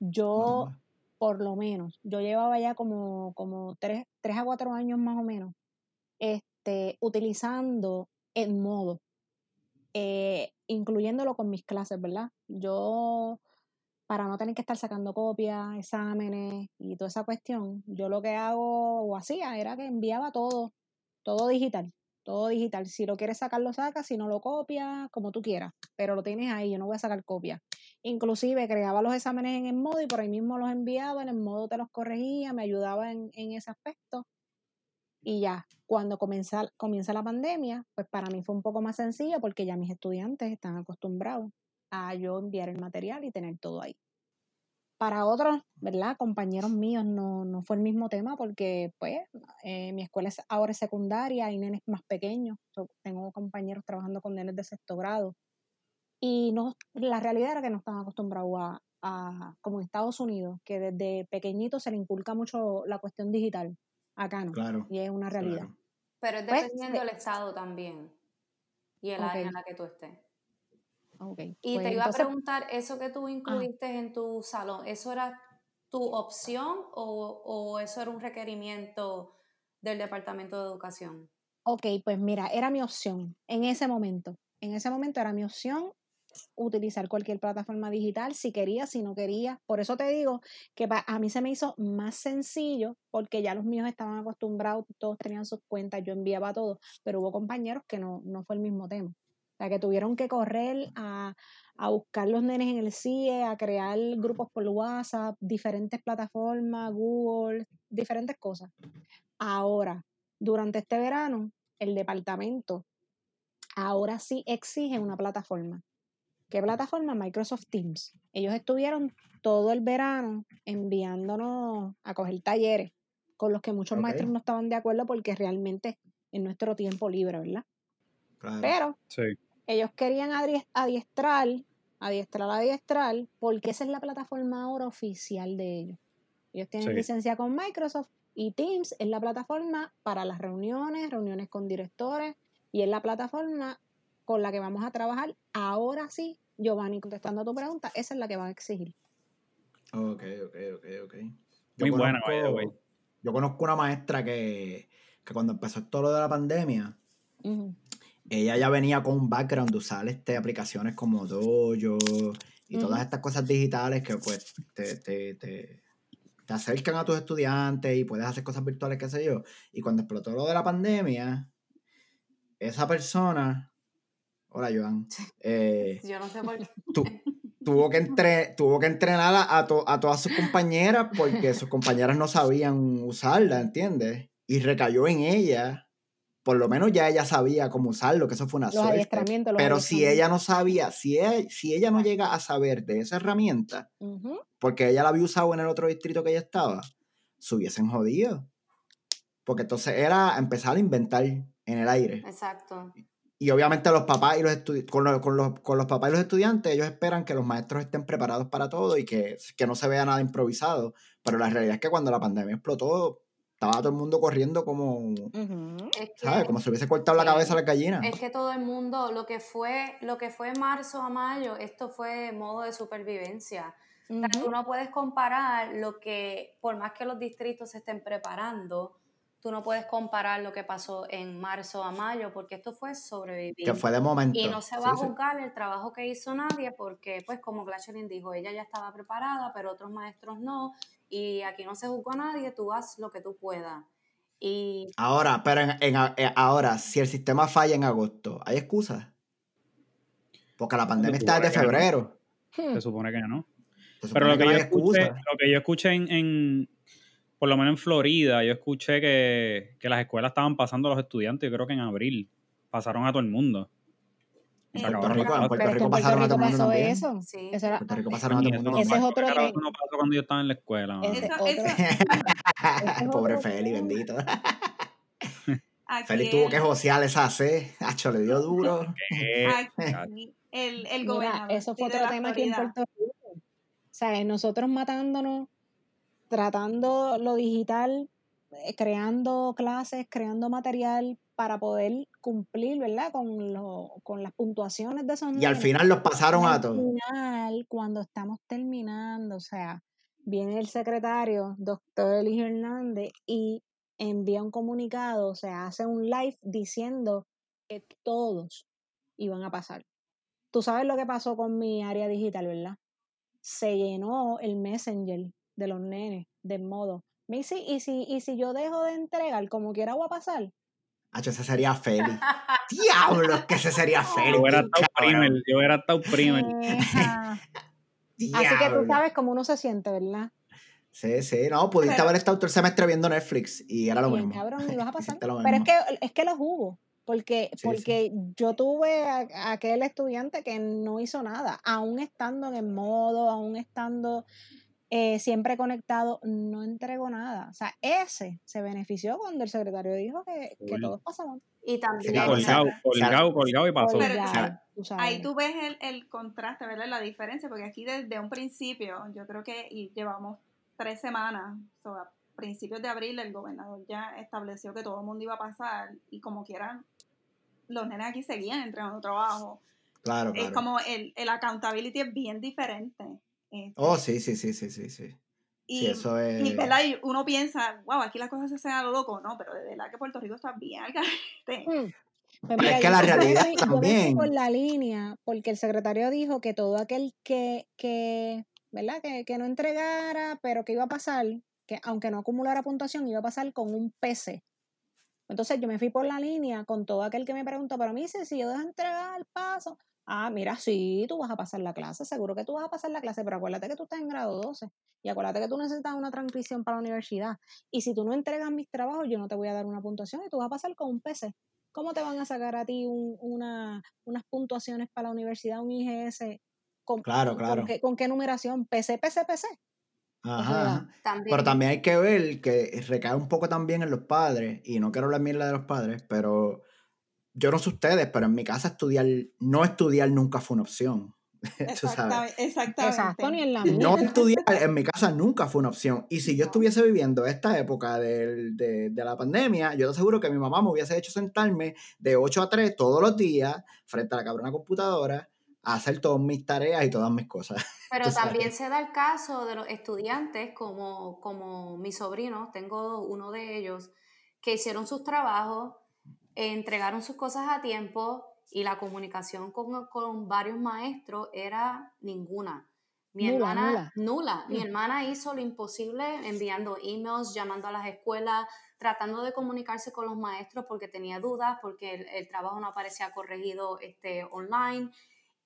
yo por lo menos, yo llevaba ya como, como tres, tres a cuatro años más o menos, este, utilizando el modo, eh, incluyéndolo con mis clases, ¿verdad? Yo, para no tener que estar sacando copias, exámenes y toda esa cuestión, yo lo que hago o hacía era que enviaba todo, todo digital, todo digital. Si lo quieres sacar, lo sacas, si no lo copias, como tú quieras, pero lo tienes ahí, yo no voy a sacar copias. Inclusive creaba los exámenes en el modo y por ahí mismo los enviaba, en el modo te los corregía, me ayudaba en, en ese aspecto. Y ya, cuando comienza, comienza la pandemia, pues para mí fue un poco más sencillo porque ya mis estudiantes están acostumbrados a yo enviar el material y tener todo ahí. Para otros, ¿verdad? Compañeros míos no, no fue el mismo tema porque pues eh, mi escuela es ahora es secundaria, hay nenes más pequeños, so, tengo compañeros trabajando con nenes de sexto grado y no, la realidad era que no estaban acostumbrados a, a, como en Estados Unidos, que desde pequeñito se le inculca mucho la cuestión digital. Acá no. Claro. Y es una realidad. claro. Pero es Pues, dependiendo del estado también y el Ok. área en la que tú estés. Y pues te iba a preguntar, eso que tú incluiste en tu salón, ¿eso era tu opción o, o eso era un requerimiento del Departamento de Educación? ok, pues mira, era mi opción en ese momento. En ese momento era mi opción utilizar cualquier plataforma digital, si quería, si no quería. Por eso te digo que a mí se me hizo más sencillo porque ya los míos estaban acostumbrados, todos tenían sus cuentas, yo enviaba todo, pero hubo compañeros que no, no fue el mismo tema. O sea, que tuvieron que correr a, a buscar los nenes en el CIE, a crear grupos por WhatsApp, diferentes plataformas, Google, diferentes cosas. Ahora, durante este verano, el departamento ahora sí exige una plataforma. ¿Qué plataforma? Microsoft Teams. Ellos estuvieron todo el verano enviándonos a coger talleres con los que muchos maestros no estaban de acuerdo porque realmente es nuestro tiempo libre, ¿verdad? claro. Pero Sí. Ellos querían adiestrar, adiestrar, adiestrar, porque esa es la plataforma ahora oficial de ellos. Ellos tienen Sí. licencia con Microsoft y Teams es la plataforma para las reuniones, reuniones con directores y es la plataforma con la que vamos a trabajar. Ahora sí, Giovanni, contestando a tu pregunta, esa es la que van a exigir. Ok, ok, ok, ok. Muy buena, by the way. yo conozco una maestra que, que cuando empezó todo lo de la pandemia. Ella ya venía con un background de usar este, aplicaciones como Dojo y todas estas cosas digitales que pues te, te, te, te acercan a tus estudiantes y puedes hacer cosas virtuales, qué sé yo. Y cuando explotó lo de la pandemia, esa persona, hola Joan, eh, Yo no sé por qué. tu- tuvo, que entre, tuvo que entrenar a, a to- a todas sus compañeras porque sus compañeras no sabían usarla, ¿entiendes? Y recayó en ella. Por lo menos ya ella sabía cómo usarlo, que eso fue una Los suerte. adiestramientos, los Pero si ella no sabía, si ella, si ella no llega a saber de esa herramienta, porque ella la había usado en el otro distrito que ella estaba, se hubiesen jodido. Porque entonces era empezar a inventar en el aire. Exacto. Y obviamente los papás y los con, los, con, los, con los papás y los estudiantes, ellos esperan que los maestros estén preparados para todo y que, que no se vea nada improvisado. Pero la realidad es que cuando la pandemia explotó, estaba todo el mundo corriendo como, Ujú. Es que, ¿sabes? Como si hubiese cortado la Sí. cabeza a las gallinas. es que todo el mundo, lo que fue, lo que fue marzo a mayo, esto fue modo de supervivencia. O sea, tú no puedes comparar lo que, por más que los distritos se estén preparando, tú no puedes comparar lo que pasó en marzo a mayo, porque esto fue sobrevivir. Que fue de momento. Y no se Sí, va a sí. juzgar el trabajo que hizo nadie, porque, pues, como Glatchelin dijo, ella ya estaba preparada, pero otros maestros no. Y aquí no se juzgó a nadie, tú haz lo que tú puedas. Y Ahora, pero en, en eh, ahora, si el sistema falla en agosto, ¿hay excusas? Porque la pandemia está desde no. febrero. Hmm. Se supone que no. Pero lo que, no yo escuché, lo que yo escuché en, en- por lo menos en Florida, yo escuché que, que las escuelas estaban pasando a los estudiantes, yo creo que en abril pasaron a todo el mundo. Y En Puerto Rico, en. Puerto Rico pasaron a todo el mundo pasó también. eso. Sí. Eso era- Puerto Rico pasaron a todo el mundo Ese es otro eso no pasó cuando yo estaba en la escuela. Pobre Feli, tema. bendito. Feli tuvo que josear esa C. Hacho, le dio duro. Eh, aquí el, el Mira, gobernador eso fue otro tema aquí en. Puerto Rico. O sea, nosotros matándonos, tratando lo digital, eh, creando clases, creando material para poder cumplir, ¿verdad? Con, lo, con las puntuaciones de esos Y al final los pasaron a al todos. final, cuando estamos terminando, o sea, viene el secretario, doctor Eligio Hernández, y envía un comunicado, o sea, hace un live diciendo que todos iban a pasar. Tú sabes lo que pasó con mi área digital, ¿verdad? Se llenó el messenger de los nenes de modo. Missy, ¿y si, y si yo dejo de entregar, como quiera voy a pasar? Hacho, ese sería Feli. Diablo, que ese sería Feli. yo estado cabrón. primer, yo hubiera estado primer. Así que tú sabes cómo uno se siente, ¿verdad? Sí, sí, no, pudiste Pero- haber estado todo el semestre viendo Netflix y era lo Bien, mismo. cabrón, y vas a pasar. Pero es que, es que los hubo. Porque, Sí, porque yo tuve a, a aquel estudiante que no hizo nada, aún estando en el modo, aún estando eh, siempre conectado, no entregó nada. O sea, ese se benefició cuando el secretario dijo que, que todos pasamos. Y también... Sí, Colgado, colgado, colgado y pasó. Pero-. Ahí tú ves el, el contraste, ¿verdad? La diferencia, porque aquí desde un principio, yo creo que y llevamos tres semanas, o sea, a principios de abril el gobernador ya estableció que todo el mundo iba a pasar y como quieran, los nenes aquí seguían entregando trabajo. Claro, Es claro. como el, el accountability es bien diferente. Este, Oh, sí, sí, sí, sí, sí, sí. y, Sí, eso es... y, ¿verdad? Y uno piensa, wow, aquí las cosas se hacen a lo loco, no, pero de verdad que Puerto Rico está bien al garete. Mm. Pues Pero es que yo la me realidad fui- yo me fui también- por la línea, porque el secretario dijo que todo aquel que, que ¿verdad? Que, que no entregara, pero que iba a pasar, que aunque no acumulara puntuación, iba a pasar con un PC. Entonces yo me fui por la línea con todo aquel que me preguntó, pero me dice, si yo dejo entregar el paso, ah, mira, sí, tú vas a pasar la clase, seguro que tú vas a pasar la clase, pero acuérdate que tú estás en grado 12 y acuérdate que tú necesitas una transcripción para la universidad. Y si tú no entregas mis trabajos, yo no te voy a dar una puntuación y tú vas a pasar con un PC. ¿Cómo te van a sacar a ti un- una, unas puntuaciones para la universidad, un IGS? ¿Con, Claro, claro. ¿con qué, con qué numeración? ¿PC, PC, PC? Ajá, sea, ajá. También, Pero también hay que ver que recae un poco también en los padres, y no quiero hablar mierda de los padres, pero yo no sé ustedes, pero en mi casa estudiar, no estudiar nunca fue una opción. Exactamente. exactamente. Exacto, ni en la mía. No estudiar en mi casa nunca fue una opción. Y si yo estuviese viviendo esta época del- de, de la pandemia, yo te aseguro que mi mamá me hubiese hecho sentarme de 8 a 3 todos los días frente a la cabrona computadora a hacer todas mis tareas y todas mis cosas. Pero también se da el caso de los estudiantes, como, como mis sobrinos, tengo uno de ellos, que hicieron sus trabajos, entregaron sus cosas a tiempo y la comunicación con, con varios maestros era ninguna. Mi Nula, hermana, nula. Mi Mm. hermana hizo lo imposible enviando emails, llamando a las escuelas, tratando de comunicarse con los maestros porque tenía dudas, porque el, el trabajo no aparecía corregido este, online.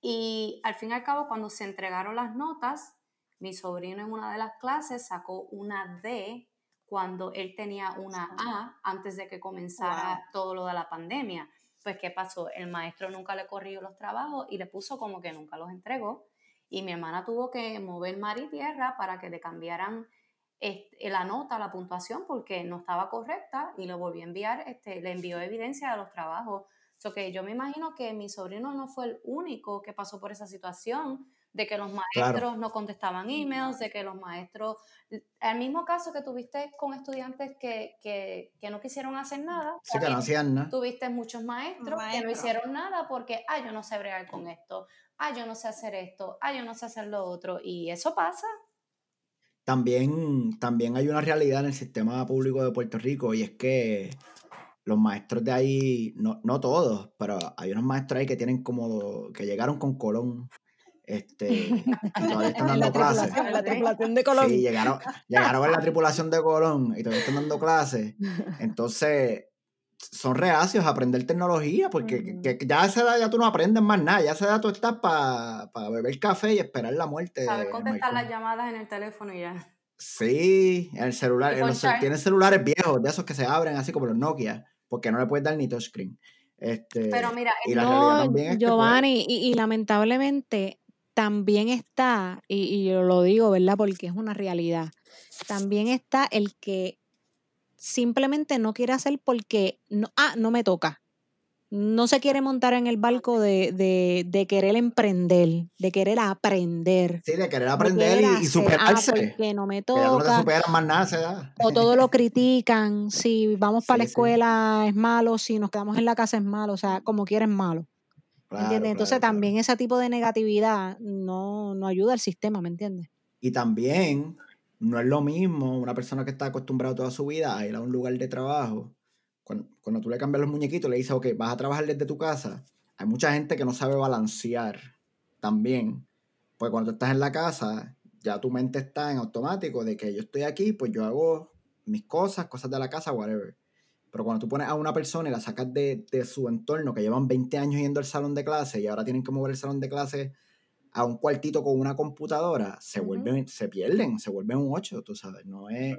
Y al fin y al cabo, cuando se entregaron las notas, mi sobrino en una de las clases sacó una D cuando él tenía una A antes de que comenzara Wow. todo lo de la pandemia. Pues, ¿qué pasó? El maestro nunca le corrigió los trabajos y le puso como que nunca los entregó. Y mi hermana tuvo que mover mar y tierra para que le cambiaran este, la nota, la puntuación, porque no estaba correcta y lo volvió a enviar, este, le envió evidencia de los trabajos. So que yo me imagino que mi sobrino no fue el único que pasó por esa situación, de que los maestros no contestaban emails, de que los maestros, el mismo caso que tuviste con estudiantes que, que, que no quisieron hacer nada, Sí que no hacían nada. tuviste muchos maestros que no hicieron nada porque, ah, yo no sé bregar con esto, ah, yo no sé hacer esto, ah, yo no sé hacer lo otro, y eso pasa. También, también hay una realidad en el sistema público de Puerto Rico y es que los maestros de ahí, no, no todos, pero hay unos maestros ahí que tienen como, que llegaron con Colón, este, y todavía están En dando clases. en la tripulación de Colón. Sí, llegaron, llegaron en la tripulación de Colón y todavía están dando clases. Entonces, son reacios a aprender tecnología porque que- que ya a esa edad ya tú no aprendes más nada. Ya a esa edad tú estás para beber café y esperar la muerte. Saber en contestar las llamadas en el teléfono y ya. Sí, el celular. En los tienen celulares viejos, de esos que se abren así como los Nokia, porque no le puedes dar ni touchscreen. Este, Pero mira, y la realidad No, también es que, pues, Giovanni, y, y lamentablemente también está, y, y yo lo digo, ¿verdad? Porque es una realidad, también está el que simplemente no quiere hacer porque, no, ah, no me toca. No se quiere montar en el barco de, de, de querer emprender, de querer aprender. sí, de querer de aprender querer y, y hacer, superarse. Ah, porque no me no te toca. superas más nada edad. O todo lo critican, si vamos para la sí. escuela es malo, si nos quedamos en la casa es malo, o sea, como quiera es malo. ¿Me Claro, entiendes? Entonces claro. también ese tipo de negatividad no, no ayuda al sistema, ¿me entiendes? Y también no es lo mismo una persona que está acostumbrada toda su vida a ir a un lugar de trabajo. Cuando, cuando tú le cambias los muñequitos, le dices, ok, vas a trabajar desde tu casa. Hay mucha gente que no sabe balancear también. Pues cuando tú estás en la casa, ya tu mente está en automático de que yo estoy aquí, pues yo hago mis cosas, cosas de la casa, whatever. Pero cuando tú pones a una persona y la sacas de, de su entorno, que llevan 20 años yendo al salón de clase y ahora tienen que mover el salón de clase a un cuartito con una computadora, se vuelven, se pierden, se vuelven un 8, tú sabes, no es,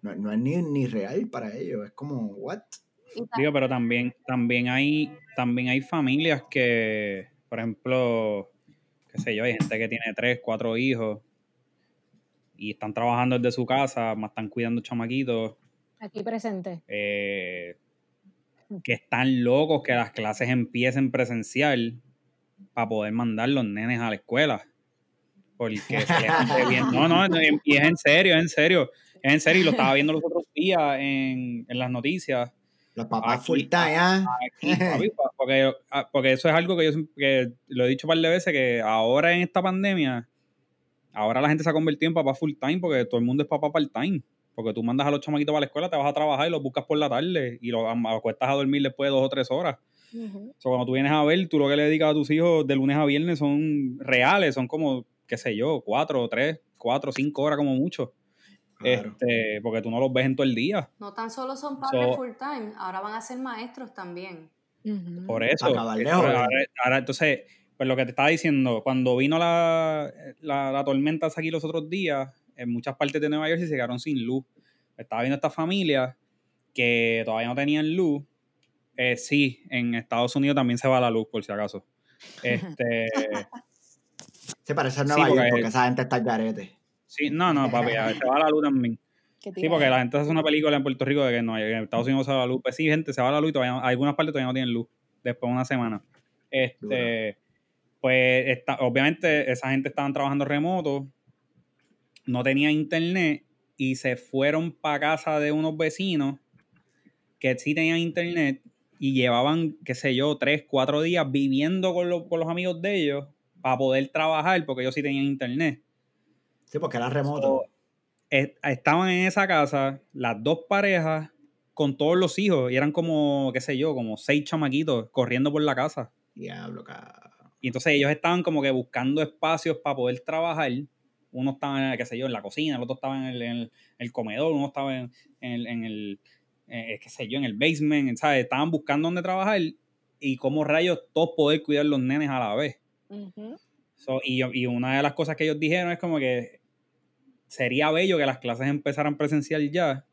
no, no es ni, ni real para ellos, es como, what? Digo, pero también, también hay, también hay familias que, por ejemplo, qué sé yo, hay gente que tiene tres, cuatro hijos y están trabajando desde su casa, más están cuidando chamaquitos. Aquí presente. Eh, que están locos que las clases empiecen presencial para poder mandar los nenes a la escuela. Porque se bien. No, no, y es en serio, es en serio. Es en serio, y lo estaba viendo los otros días en, en las noticias. Los papás Aquí, full time, ¿ah? Aquí, papi, pa- porque, ah, porque eso es algo que yo siempre- que lo he dicho un par de veces, que ahora en esta pandemia, ahora la gente se ha convertido en papá full time porque todo el mundo es papá part time. Porque tú mandas a los chamaquitos para la escuela, te vas a trabajar y los buscas por la tarde y los acuestas a dormir después de dos o tres horas. Ujú. O sea, cuando tú vienes a ver, tú lo que le dedicas a tus hijos de lunes a viernes son reales, son como, qué sé yo, cuatro, tres, cuatro, cinco horas como mucho. Claro. Este, porque tú no los ves en todo el día. No tan solo son padres So- full time, ahora van a ser maestros también. Por eso. Ahora, ahora, entonces, pues lo que te estaba diciendo, cuando vino la, la, la tormenta aquí los otros días, en muchas partes de Nueva Jersey se quedaron sin luz. Estaba viendo esta familia que todavía no tenían luz. Eh, sí, en Estados Unidos también se va la luz, por si acaso. Este, Se parece a Sí, Nueva York porque- porque esa gente está al garete. sí, no, no, papi, se va la luz también. Sí, porque la gente hace una película en Puerto Rico de que no, en Estados Unidos se va la luz. Pues sí, gente, se va la luz y todavía, no- algunas partes todavía no tienen luz. Después de una semana. Este, pues está, obviamente esa gente estaban trabajando remoto, no tenía internet y se fueron para casa de unos vecinos que sí tenían internet y llevaban, qué sé yo, tres, cuatro días viviendo con, los- con los amigos de ellos para poder trabajar porque ellos sí tenían internet. Sí, porque era remoto. est- estaban en esa casa las dos parejas con todos los hijos y eran como, qué sé yo, como seis chamaquitos corriendo por la casa. Diablo, cabrón. Y entonces ellos estaban como que buscando espacios para poder trabajar. Uno estaba, qué sé yo, en la cocina, el otro estaba en el, en el- el comedor, uno estaba en, en el, en el, eh, qué sé yo, en el basement, ¿sabes? Estaban buscando dónde trabajar y cómo rayos todos poder cuidar los nenes a la vez. So, y, yo- y una de las cosas que ellos dijeron es como que sería bello que las clases empezaran presencial ya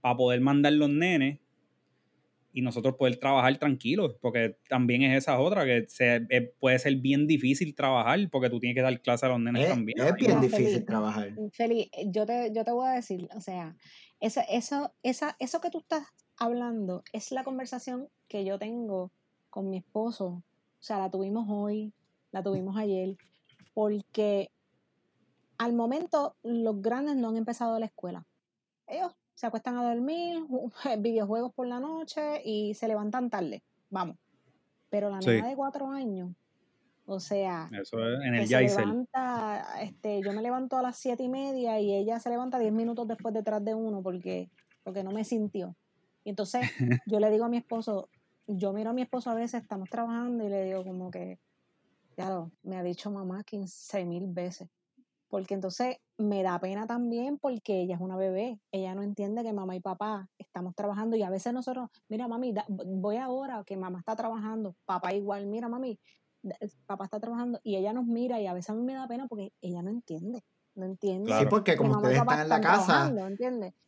para poder mandar los nenes y nosotros poder trabajar tranquilos, porque también es esa otra, que se, eh, puede ser bien difícil trabajar porque tú tienes que dar clase a los nenes Es, también. es bien No, difícil trabajar. Feli, eh, yo te, yo te voy a decir, o sea, eso, eso, esa, eso que tú estás hablando es la conversación que yo tengo con mi esposo. O sea, la tuvimos hoy, la tuvimos ayer, porque al momento los grandes no han empezado la escuela. Ellos se acuestan a dormir, ju- videojuegos por la noche y se levantan tarde. Vamos. Pero la Sí. nena de cuatro años, o sea, Eso es en el se levanta, este, yo me levanto a las siete y media y ella se levanta diez minutos después detrás de uno porque, porque no me sintió. Y entonces yo le digo a mi esposo, yo miro a mi esposo a veces, estamos trabajando y le digo como que, lo, me ha dicho mamá 15 mil veces. Porque entonces me da pena también porque ella es una bebé, ella no entiende que mamá y papá estamos trabajando y a veces nosotros, mira mami, da- voy ahora que mamá está trabajando, papá igual, mira mami, da- papá está trabajando y ella nos mira y a veces a mí me da pena porque ella no entiende, no entiende. Claro. Sí, porque que como ustedes están en la casa,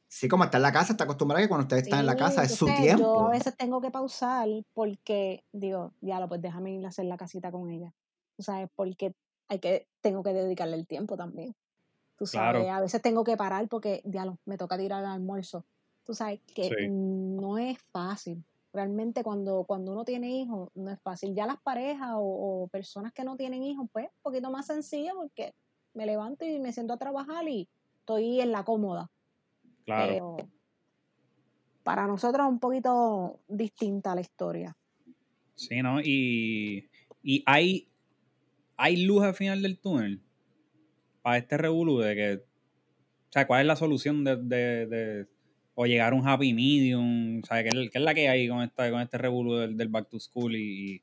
sí, como está en la casa, está acostumbrada que cuando ustedes están en la casa es su entonces Yo tiempo. a veces tengo que pausar porque digo, ya lo pues déjame ir a hacer la casita con ella. Tú sabes, porque hay que, tengo que dedicarle el tiempo también. Tú Claro. sabes, a veces tengo que parar porque, ya me toca tirar el almuerzo. Tú sabes que Sí. no es fácil. Realmente cuando, cuando uno tiene hijos, no es fácil. Ya las parejas o, o personas que no tienen hijos, pues, un poquito más sencillo porque me levanto y me siento a trabajar y estoy en la cómoda Claro. pero para nosotros es un poquito distinta la historia. Sí, ¿no? Y, y hay, hay luz al final del túnel para este revolú de que, o sea, ¿cuál es la solución de, de, de- o llegar a un happy medium? ¿Sabes? ¿Qué, es- qué es la que hay con, esta, con este revolú del, del back to school y,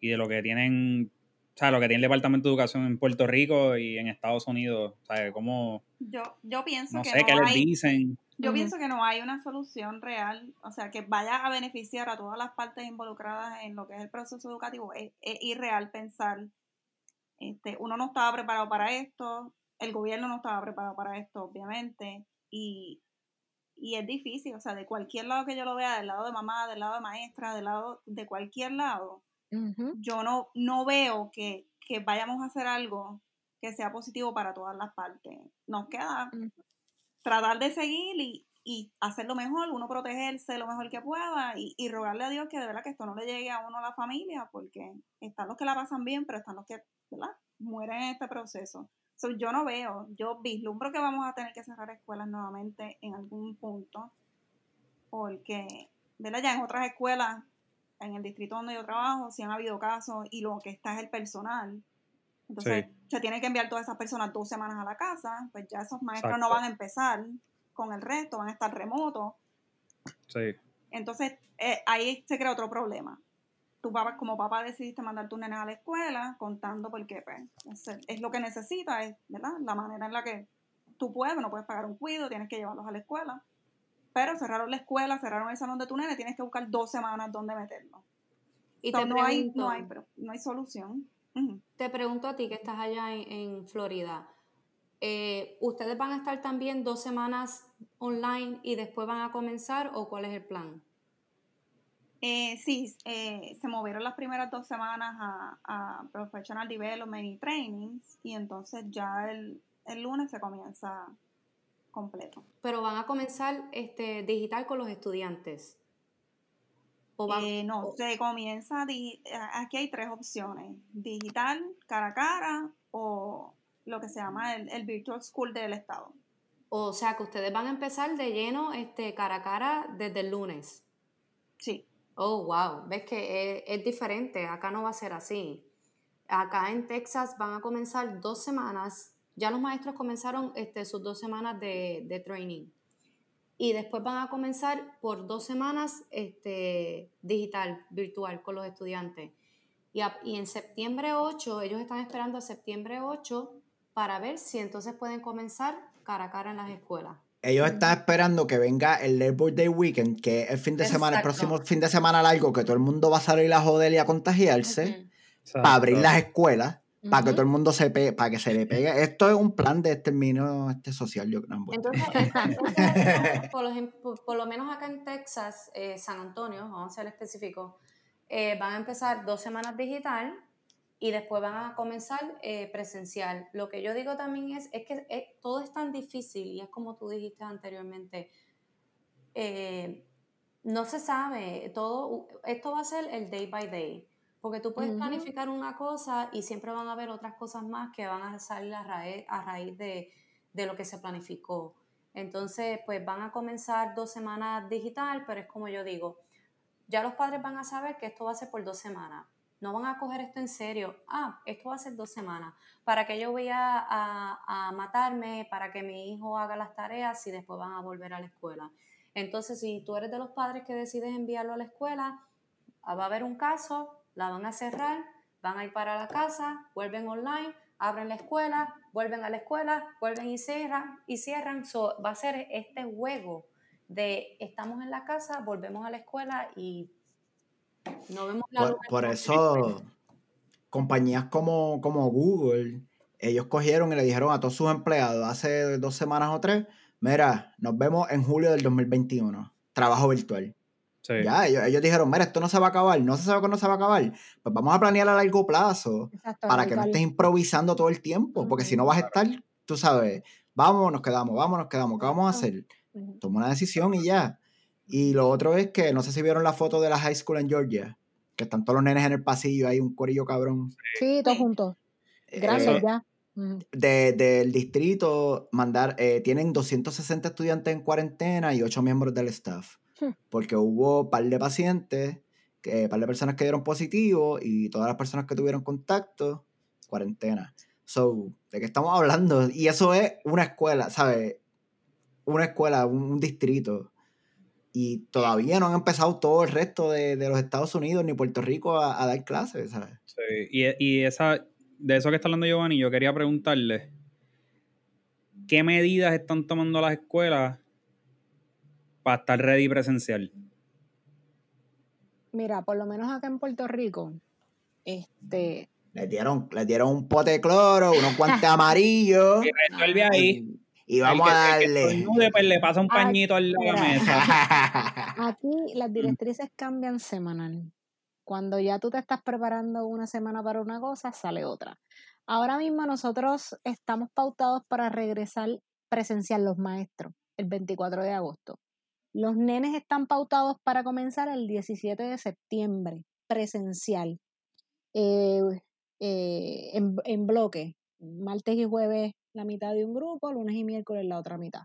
y de lo que tienen, o sea, lo que tiene el Departamento de Educación en Puerto Rico y en Estados Unidos? ¿Sabes? ¿Cómo, Yo, yo pienso no que sé, no qué les hay, dicen? yo pienso que no hay una solución real, o sea, que vaya a beneficiar a todas las partes involucradas en lo que es el proceso educativo. Es, es irreal pensar, este, uno no estaba preparado para esto, el gobierno no estaba preparado para esto, obviamente, y, y es difícil, o sea, de cualquier lado que yo lo vea, del lado de mamá, del lado de maestra, del lado de cualquier lado, yo no, no veo que, que vayamos a hacer algo que sea positivo para todas las partes. Nos queda tratar de seguir y, y hacer lo mejor, uno protegerse lo mejor que pueda y, y, rogarle a Dios que de verdad que esto no le llegue a uno a la familia, porque están los que la pasan bien, pero están los que ¿verdad? mueren en este proceso. yo no veo, yo vislumbro que vamos a tener que cerrar escuelas nuevamente en algún punto, porque ¿verdad? ya en otras escuelas, en el distrito donde yo trabajo, si han habido casos y lo que está es el personal, entonces, se tiene que enviar todas esas personas dos semanas a la casa, pues ya esos maestros no van a empezar con el resto, van a estar remotos. Sí. Entonces, eh, ahí se crea otro problema. Tu papá, como papá decidiste mandar tus nenes a la escuela, contando porque pues, es, lo que necesitas, es, ¿verdad? La manera en la que tú puedes, no puedes pagar un cuido, tienes que llevarlos a la escuela. Pero cerraron la escuela, cerraron el salón de tu nene, tienes que buscar dos semanas donde meterlo. Y no, hay, no, hay, no hay solución. Te pregunto a ti que estás allá en, Florida. Eh, ¿Ustedes van a estar también dos semanas online y después van a comenzar o cuál es el plan? Eh, sí, eh, se movieron las primeras dos semanas a, Professional Development y Trainings y entonces ya el, lunes se comienza completo. Pero van a comenzar este, digital con los estudiantes. Eh, no, se comienza, aquí hay tres opciones, digital, cara a cara o lo que se llama el, Virtual School del Estado. O sea que ustedes van a empezar de lleno este, cara a cara desde el lunes. Sí. Oh, wow, ves que es, diferente, acá no va a ser así. Acá en Texas van a comenzar dos semanas, ya los maestros comenzaron este, sus dos semanas de, de training y después van a comenzar por dos semanas este, digital, virtual, con los estudiantes. Y, y, en septiembre 8, ellos están esperando a septiembre 8 para ver si entonces pueden comenzar cara a cara en las escuelas. Ellos están esperando que venga el Labor Day Weekend, que es el fin de semana, el próximo fin de semana largo, que todo el mundo va a salir a joder y a contagiarse, para abrir las escuelas para que todo el mundo se pegue, para que se le pegue. Esto es un plan de exterminio este social, yo creo. Entonces, por, lo, menos acá en Texas, eh, San Antonio, vamos a ser específicos, eh, van a empezar dos semanas digital y después van a comenzar eh, presencial. Lo que yo digo también es, es que todo es tan difícil y es como tú dijiste anteriormente, no se sabe, todo, esto va a ser el day by day. Porque tú puedes planificar una cosa y siempre van a haber otras cosas más que van a salir a raíz, a raíz de, lo que se planificó. Entonces, pues van a comenzar dos semanas digital, pero es como yo digo, ya los padres van a saber que esto va a ser por dos semanas. No van a coger esto en serio. Ah, esto va a ser dos semanas. ¿Para que yo voy a, a, matarme? ¿Para que mi hijo haga las tareas y después van a volver a la escuela? Entonces, si tú eres de los padres que decides enviarlo a la escuela, ah, va a haber un caso, la van a cerrar, van a ir para la casa, vuelven online, abren la escuela, vuelven a la escuela, vuelven y cierran, y cierran. va a ser este juego de estamos en la casa, volvemos a la escuela y no vemos la Por, por eso, compañías como, como Google, ellos cogieron y le dijeron a todos sus empleados hace dos semanas o tres, mira, nos vemos en julio del 2021, trabajo virtual. Ya, ellos, dijeron, mira, esto no se va a acabar, no se sabe cuándo se va a acabar. Pues vamos a planear a largo plazo para que no estés improvisando todo el tiempo, porque si no vas a estar, tú sabes, vamos, nos quedamos, vamos, nos quedamos, ¿qué vamos a hacer? Toma una decisión y ya. Y lo otro es que, no sé si vieron la foto de la high school en Georgia, que están todos los nenes en el pasillo, hay un corillo cabrón. Sí, todos juntos. Eh, Gracias, ya. De, del distrito, mandar, eh, tienen 260 estudiantes en cuarentena y 8 miembros del staff. Hmm. porque hubo un par de pacientes, un par de personas que dieron positivo y todas las personas que tuvieron contacto, cuarentena. So, ¿de qué estamos hablando? Y eso es una escuela, ¿sabes? Una escuela, un, distrito. Y todavía no han empezado todo el resto de, los Estados Unidos ni Puerto Rico a, dar clases, ¿sabes? Sí, y, y esa, de eso que está hablando Giovanni, yo quería preguntarle, ¿qué medidas están tomando las escuelas para estar ready presencial? Mira, por lo menos acá en Puerto Rico, este... Le dieron, le dieron un pote de cloro, unos guantes amarillos. Y resuelve ahí. Y, vamos a darle. pues le pasa un pañito al la mesa. Aquí las directrices cambian semanal. Cuando ya tú te estás preparando una semana para una cosa, sale otra. Ahora mismo nosotros estamos pautados para regresar presencial los maestros el 24 de agosto. Los nenes están pautados para comenzar el 17 de septiembre, presencial, eh, eh, en, en bloque, martes y jueves la mitad de un grupo, lunes y miércoles la otra mitad.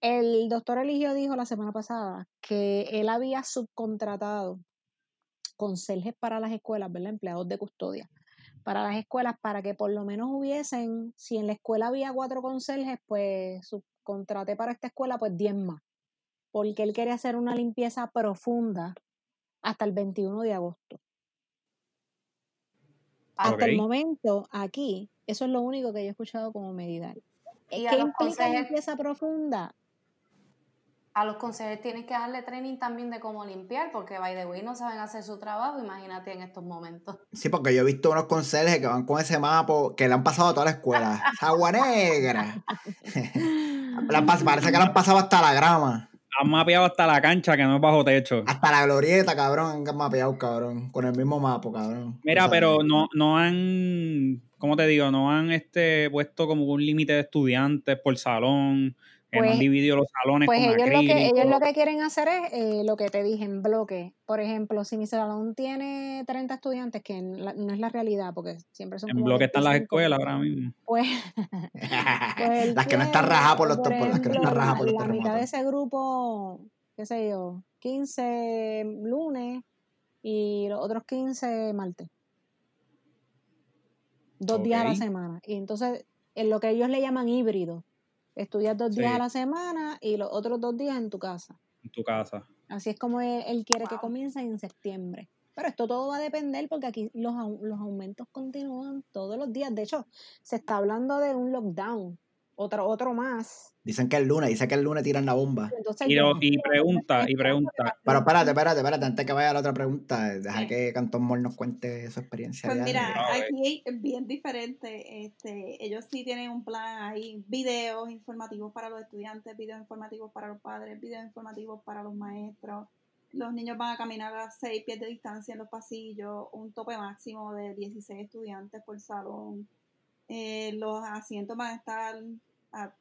El doctor Eligio dijo la semana pasada que él había subcontratado conserjes para las escuelas, ¿verdad? Empleados de custodia para las escuelas para que por lo menos hubiesen, si en la escuela había cuatro conserjes, pues subcontraté para esta escuela pues 10 más, porque él quería hacer una limpieza profunda hasta el 21 de agosto. Hasta el momento, aquí, eso es lo único que yo he escuchado como medida. ¿Qué implica limpieza profunda? a los consejeros tienes que darle training también de cómo limpiar, porque by the way no saben hacer su trabajo, imagínate en estos momentos. Sí, porque yo he visto unos conserjes que van con ese mapa que le han pasado a toda la escuela. agua negra. Parece que le han pasado hasta la grama. Han mapeado hasta la cancha que no es bajo techo. Hasta la glorieta, cabrón, han mapeado, cabrón. Con el mismo mapa, cabrón. Mira, pero no, no han, ¿cómo te digo? No han este, puesto como un límite de estudiantes por salón pues, los salones pues ellos lo, que, ellos lo que quieren hacer es eh, lo que te dije en bloque. Por ejemplo, si mi salón tiene 30 estudiantes, que no es la realidad, porque siempre son. En bloque están las escuelas ahora mismo. Pues. pues las que no están rajadas por los por, las que no están rajadas por los La mitad de ese grupo, qué sé yo, 15 lunes y los otros 15 martes. Dos días a la semana. Y entonces, en lo que ellos le llaman híbrido Estudias dos días a la semana y los otros dos días en tu casa. En tu casa. Así es como él, quiere que comience en septiembre. Pero esto todo va a depender porque aquí los, los aumentos continúan todos los días. De hecho, se está hablando de un lockdown otro, otro más. Dicen que el lunes, dice que el lunes tiran la bomba. y, pregunta, y pregunta. Pero espérate, espérate, espérate, antes que vaya a la otra pregunta, deja que Cantón Mor nos cuente su experiencia. Pues mira, aquí es bien diferente. Este, ellos sí tienen un plan ahí, videos informativos para los estudiantes, videos informativos para los padres, videos informativos para los maestros. Los niños van a caminar a 6 pies de distancia en los pasillos, un tope máximo de 16 estudiantes por salón. Eh, los asientos van a estar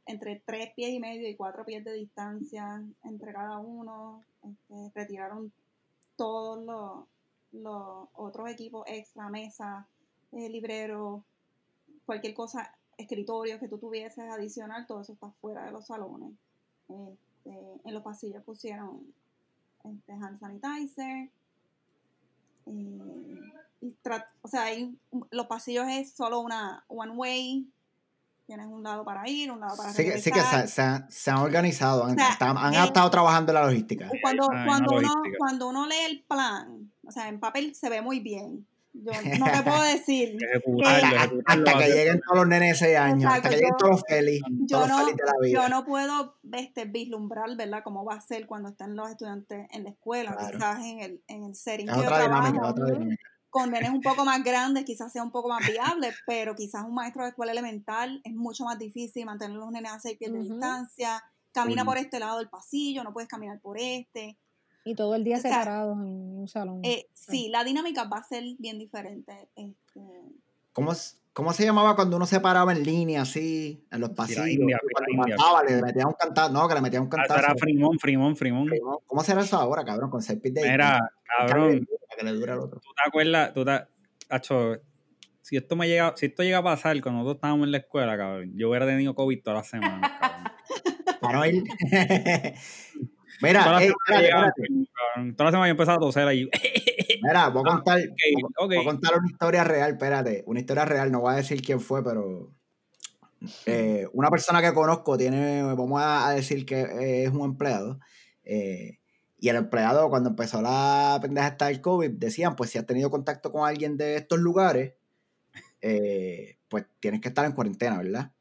entre tres pies y medio y cuatro pies de distancia entre cada uno. Este, retiraron todos los, otros equipos extra, mesa, eh, librero, cualquier cosa, escritorio que tú tuvieses adicional, todo eso está fuera de los salones. Este, en los pasillos pusieron este, hand sanitizer. Eh, o sea, los pasillos es solo una one way, Tienes un lado para ir, un lado para sí, Sí que se, se, han organizado, han, estado trabajando en la logística. Cuando, ah, cuando, uno, cuando uno lee el plan, o sea, en papel se ve muy bien. Yo no te puedo decir. hasta, que lleguen todos los nenes ese año, hasta que lleguen todos los felices. Yo, no, de la vida. yo no puedo este, vislumbrar, ¿verdad?, cómo va a ser cuando estén los estudiantes en la escuela, quizás en el, en el setting. Es otra dinámica, otra dinámica con nenes un poco más grandes quizás sea un poco más viable, pero quizás un maestro de escuela elemental es mucho más difícil mantener los nenes a seis pies de distancia, camina por este lado del pasillo, no puedes caminar por este. Y todo el día separados en un salón. Eh, sí, la dinámica va a ser bien diferente. Este. ¿Cómo, ¿Cómo se llamaba cuando uno se paraba en línea así, en los pasillos? cuando mataba, le metían un cantado, no, que le metían un ah, cantado. Era Frimón, Frimón, Frimón. ¿Cómo será eso ahora, cabrón? Con seis pies de Mira, cabrón, que le dura el otro. ¿Tú te acuerdas? Tú te, Hacho, si esto me llega, si esto llega a pasar cuando nosotros estábamos en la escuela, cabrón, yo hubiera tenido COVID toda la semana, cabrón. Para ir. Mira, toda la, semana toda la semana yo empezaba a toser ahí. Mira, voy a contar, Voy a contar una historia real, espérate, una historia real, no voy a decir quién fue, pero eh, una persona que conozco tiene, vamos a decir que es un empleado, eh, y el empleado, cuando empezó la pendeja esta del COVID, decían, pues si has tenido contacto con alguien de estos lugares, eh, pues tienes que estar en cuarentena, ¿verdad?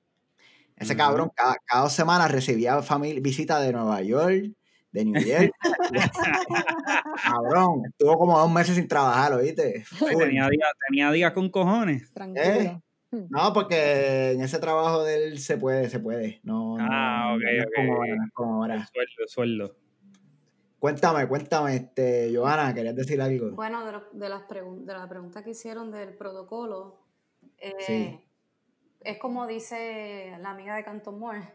Ese cabrón cada, dos semanas recibía familia, visita de Nueva York, de New York. cabrón, estuvo como dos meses sin trabajar, ¿oíste? Tenía días, tenía días con cojones. Tranquilo. Eh, hmm. no, porque en ese trabajo de él se puede, se puede. No, ah, ok, ok. Como ahora, Sueldo, sueldo. Cuéntame, cuéntame, este, Johanna, ¿querías decir algo? Bueno, de, de las de la pregunta que hicieron del protocolo, Eh, es como dice la amiga de Canton Moore.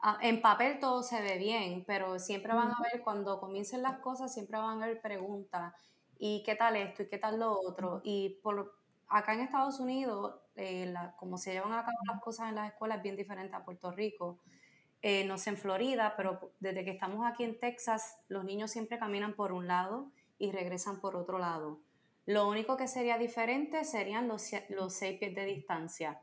Ah, en papel todo se ve bien, pero siempre van a ver, cuando comiencen las cosas, siempre van a haber preguntas. ¿Y qué tal esto? ¿Y qué tal lo otro? Y por, acá en Estados Unidos, eh, como se llevan a cabo las cosas en las escuelas, es bien diferente a Puerto Rico. Eh, no sé en Florida, pero desde que estamos aquí en Texas, los niños siempre caminan por un lado y regresan por otro lado. Lo único que sería diferente serían los, los seis pies de distancia.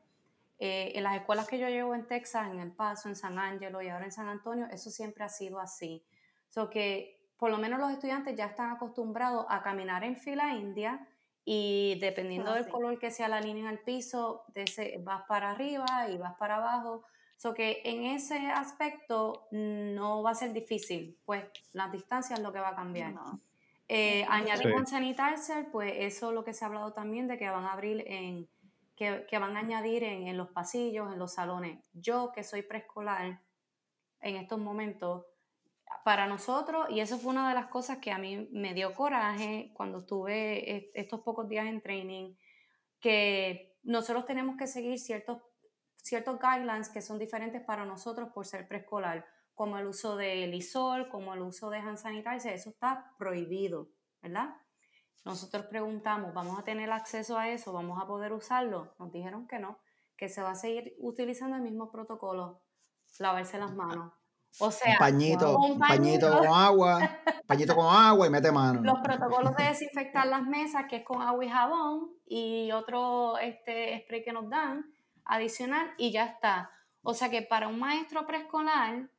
Eh, en las escuelas que yo llevo en Texas, en El Paso, en San Angelo y ahora en San Antonio, eso siempre ha sido así. So que por lo menos los estudiantes ya están acostumbrados a caminar en fila india y dependiendo del color que sea la línea en el piso, de vas para arriba y vas para abajo. So que en ese aspecto no va a ser difícil, pues la distancia es lo que va a cambiar. Eh, añadir un sanitizer, pues eso es lo que se ha hablado también de que van a abrir en, que, que van a añadir en, en, los pasillos, en los salones. Yo que soy preescolar, en estos momentos, para nosotros, y eso fue una de las cosas que a mí me dio coraje cuando estuve estos pocos días en training, que nosotros tenemos que seguir ciertos, ciertos guidelines que son diferentes para nosotros por ser preescolar, como el uso de lisol, como el uso de hand sanitizer, eso está prohibido, ¿verdad? Nosotros preguntamos, ¿vamos a tener acceso a eso? ¿Vamos a poder usarlo? Nos dijeron que no, que se va a seguir utilizando el mismo protocolo, lavarse las manos. O sea, un pañito, un pañito, con agua, pañito con agua y mete mano. Los protocolos de desinfectar las mesas, que es con agua y jabón, y otro este, spray que nos dan adicional, y ya está. O sea que para un maestro preescolar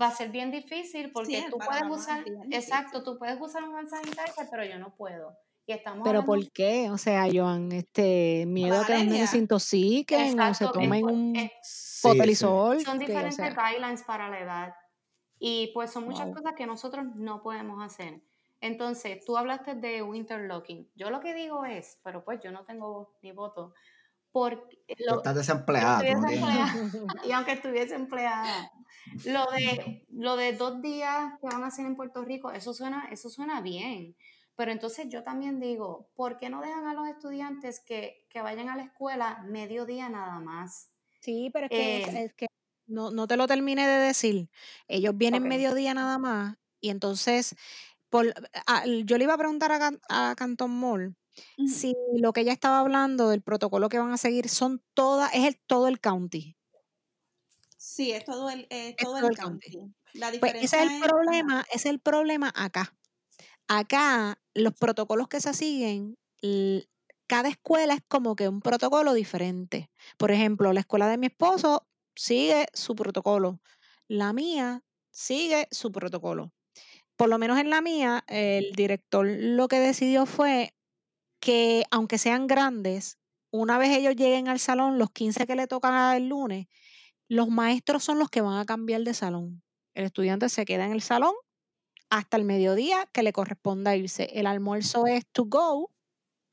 va a ser bien difícil porque tú puedes usar, exacto, tú puedes usar un hand pero yo no puedo. Y estamos pero ¿por qué? O sea, Joan, este miedo a que los niños se intoxiquen o se tomen un potelisol. Son diferentes guidelines para la edad. Y pues son muchas cosas que nosotros no podemos hacer. Entonces, tú hablaste de winter locking. Yo lo que digo es, pero pues yo no tengo ni voto, porque lo, estás desempleada. y aunque estuviese empleada, lo de, lo de dos días que van a hacer en Puerto Rico, eso suena, eso suena bien. Pero entonces yo también digo, ¿por qué no dejan a los estudiantes que, que vayan a la escuela mediodía nada más? Sí, pero es que, eh, es que no, no, te lo terminé de decir. Ellos vienen mediodía nada más y entonces por, yo le iba a preguntar a, a Canton Mall si lo que ella estaba hablando del protocolo que van a seguir son todas, es el, todo el county. Sí, es todo el, todo el, county. La pues ese es el problema, es el problema acá. Acá, los protocolos que se siguen, cada escuela es como que un protocolo diferente. Por ejemplo, la escuela de mi esposo sigue su protocolo. La mía sigue su protocolo. Por lo menos en la mía, el director lo que decidió fue que aunque sean grandes, una vez ellos lleguen al salón, los 15 que le tocan el lunes, los maestros son los que van a cambiar de salón. El estudiante se queda en el salón hasta el mediodía que le corresponda irse. El almuerzo es to go,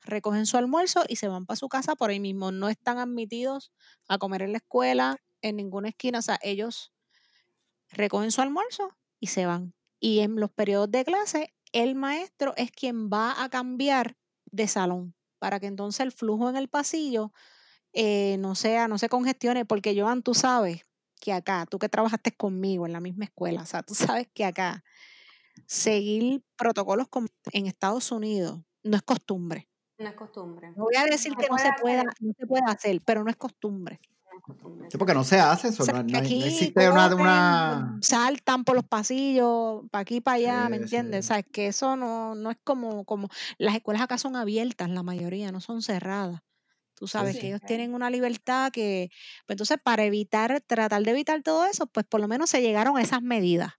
recogen su almuerzo y se van para su casa por ahí mismo. No están admitidos a comer en la escuela, en ninguna esquina. O sea, ellos recogen su almuerzo y se van. Y en los periodos de clase, el maestro es quien va a cambiar de salón, para que entonces el flujo en el pasillo eh, no sea, no se congestione, porque Joan, tú sabes que acá, tú que trabajaste conmigo en la misma escuela, o sea, tú sabes que acá seguir protocolos en Estados Unidos no es costumbre. No es costumbre. No voy a decir que no se, pueda, no se pueda hacer, pero no es costumbre. Sí, porque no se hace eso, no, existe una, Saltan por los pasillos, para aquí, para allá, ¿me entiendes? Sabes que eso no, no es como, como. Las escuelas acá son abiertas, la mayoría, no son cerradas. Tú sabes que ellos tienen una libertad que. Pues entonces, para evitar, tratar de evitar todo eso, pues por lo menos se llegaron a esas medidas.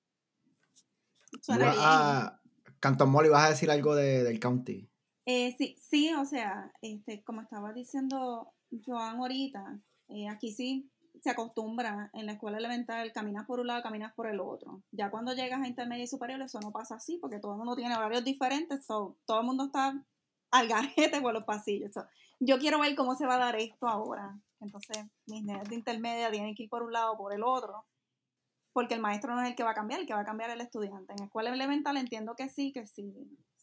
A Canton Molly, ¿vas a decir algo de, del county? Eh, sí, sí, o sea, este, como estaba diciendo Joan ahorita, eh, aquí sí se acostumbra en la escuela elemental, caminas por un lado, caminas por el otro. Ya cuando llegas a intermedio y superior, eso no pasa así, porque todo el mundo tiene horarios diferentes, todo el mundo está al garete por los pasillos. yo quiero ver cómo se va a dar esto ahora. Entonces, mis niños de intermedia tienen que ir por un lado o por el otro, porque el maestro no es el que va a cambiar, el que va a cambiar es el estudiante. En escuela elemental entiendo que sí, que sí,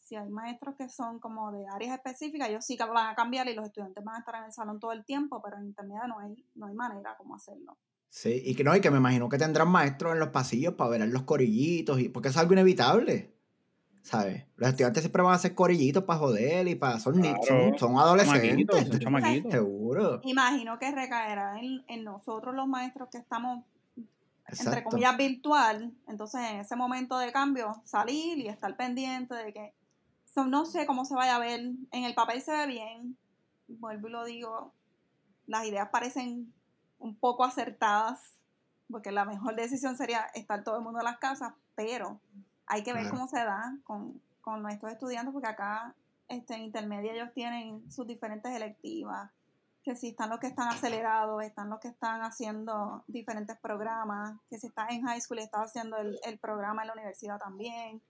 si hay maestros que son como de áreas específicas, ellos sí que van a cambiar y los estudiantes van a estar en el salón todo el tiempo, pero en intermedia no hay, no hay manera como hacerlo. Sí, y que no, y que me imagino que tendrán maestros en los pasillos para ver los corillitos, y, porque es algo inevitable. ¿Sabes? Los estudiantes siempre van a hacer corillitos para joder y para. Son, son, son adolescentes. Son chamaquitos. Seguro. Imagino que recaerá en, en nosotros los maestros que estamos, entre comillas, virtual. Entonces, en ese momento de cambio, salir y estar pendiente de que so, no sé cómo se vaya a ver. En el papel se ve bien. Vuelvo y lo digo. Las ideas parecen un poco acertadas, porque la mejor decisión sería estar todo el mundo en las casas, pero hay que ver Claro. cómo se da con, con nuestros estudiantes, porque acá este, en intermedia ellos tienen sus diferentes electivas, que si están los que están acelerados, están los que están haciendo diferentes programas, que si estás en high school y estás haciendo el, el programa en la universidad también,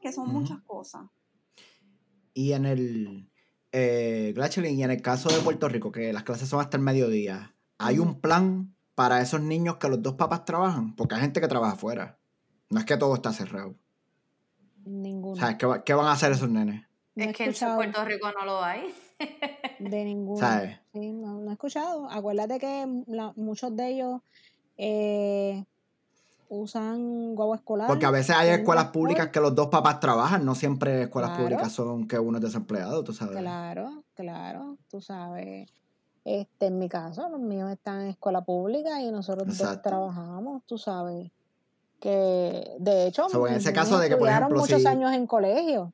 que son muchas cosas. Y en el. Eh, y en el caso de Puerto Rico, que las clases son hasta el mediodía, ¿hay un plan para esos niños que los dos papás trabajan? Porque hay gente que trabaja afuera. No es que todo está cerrado. Ninguno. ¿Sabes? ¿Qué, va- qué van a hacer esos nenes? No es que en Puerto Rico no lo hay. de ninguno. ¿Sabes? Sí, no, no he escuchado. Acuérdate que la- muchos de ellos eh, usan guagua escolar. Porque a veces hay escuelas públicas que los dos papás trabajan, no siempre escuelas Claro. públicas son que uno es desempleado, tú sabes. Claro, claro, tú sabes. Este, en mi caso, los míos están en escuela pública y nosotros dos Exacto. trabajamos, tú sabes. Que de hecho, So, en mis ese niños caso de que, por estudiaron ejemplo, muchos si- años en colegio.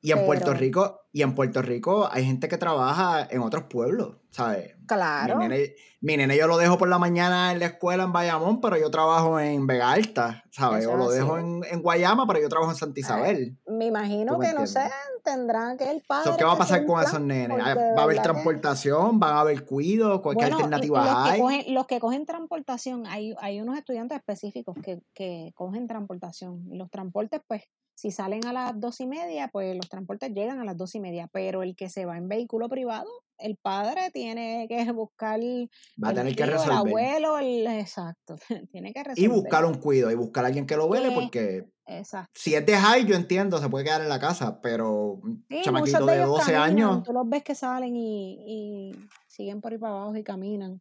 Y en Puerto Rico, y en Puerto Rico hay gente que trabaja en otros pueblos, ¿sabes? Claro. Mi nene, mi nene yo lo dejo por la mañana en la escuela en Bayamón, pero yo trabajo en Vega Alta, ¿sabes? O lo dejo en, en Guayama, pero yo trabajo en Santa Isabel. Me imagino ¿Tú me que, no sé, tendrán que el padre. So, ¿Qué va a pasar con plan, esos nenes? ¿Va a haber transportación? ¿Van a haber cuidos? ¿Qué Bueno, los que, hay? cogen, los que cogen transportación, hay, hay unos estudiantes específicos que, que cogen transportación. Y los transportes, pues, si salen a las dos y media, pues los transportes llegan a las dos y media. Pero el que se va en vehículo privado, el padre tiene que buscar Va a el tener que tío, el resolver. abuelo, el exacto. tiene que Y resolver. buscar un cuido, y buscar a alguien que lo vele, Eh, porque Exacto. si es de high, yo entiendo, se puede quedar en la casa, pero Sí, chamaquito de de ellos 12 caminan, años, tú los ves que salen y, y siguen por ahí para abajo y caminan.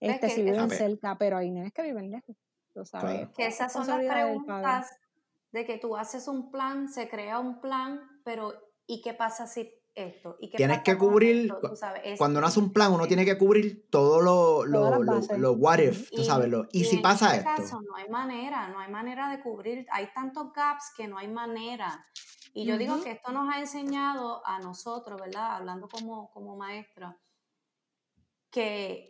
Es Este, que si es- viven A ver. cerca, pero hay nenes que viven lejos, tú sabes. Claro. Que esas son las preguntas de que tú haces un plan, se crea un plan, pero ¿y qué pasa si esto? ¿Y qué Tienes que cubrir, esto? Tú sabes, es cuando uno hace un plan, uno tiene que cubrir todo lo, lo, what if, tú Y, sabes, lo, y y si en pasa este esto. caso no hay manera, no hay manera de cubrir, hay tantos gaps que no hay manera. Y yo digo que esto nos ha enseñado a nosotros, ¿verdad? Hablando como, como maestra, que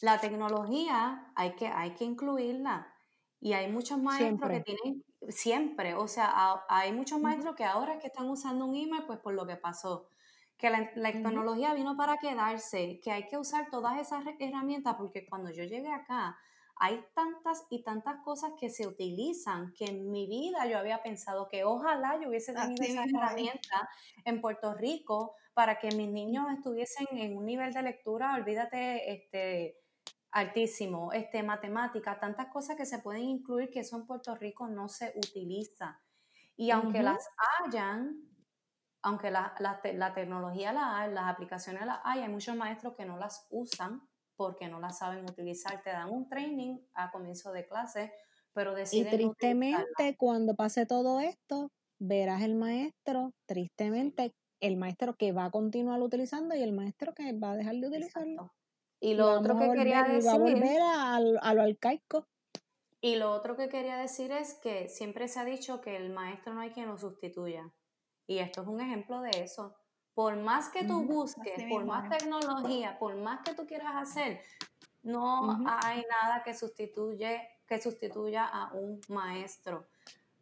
la tecnología hay que, hay que incluirla. Y hay muchos maestros Siempre. que tienen, siempre, o sea, a- hay muchos maestros que ahora es que están usando un email, pues por lo que pasó. Que la, tecnología vino para quedarse, que hay que usar todas esas herramientas, porque cuando yo llegué acá, hay tantas y tantas cosas que se utilizan que en mi vida yo había pensado que ojalá yo hubiese tenido Así esa herramienta en Puerto Rico para que mis niños estuviesen en un nivel de lectura, olvídate, este, altísimo, este, matemática, tantas cosas que se pueden incluir que eso en Puerto Rico no se utiliza. Y aunque las hayan, aunque la, la te- la tecnología la hay, las aplicaciones las hay, hay muchos maestros que no las usan porque no las saben utilizar. Te dan un training a comienzo de clase, pero Y deciden no utilizarla. tristemente, cuando pase todo esto, verás el maestro, tristemente, el maestro que va a continuar utilizando y el maestro que va a dejar de utilizarlo. Exacto. Y lo otro que quería volver, a decir, volver a, a lo arcaico. y lo otro que quería decir es que siempre se ha dicho que el maestro no hay quien lo sustituya. Y esto es un ejemplo de eso. Por más que tú Ujú. busques, por más tecnología, por más que tú quieras hacer, no hay nada que sustituye, que sustituya a un maestro.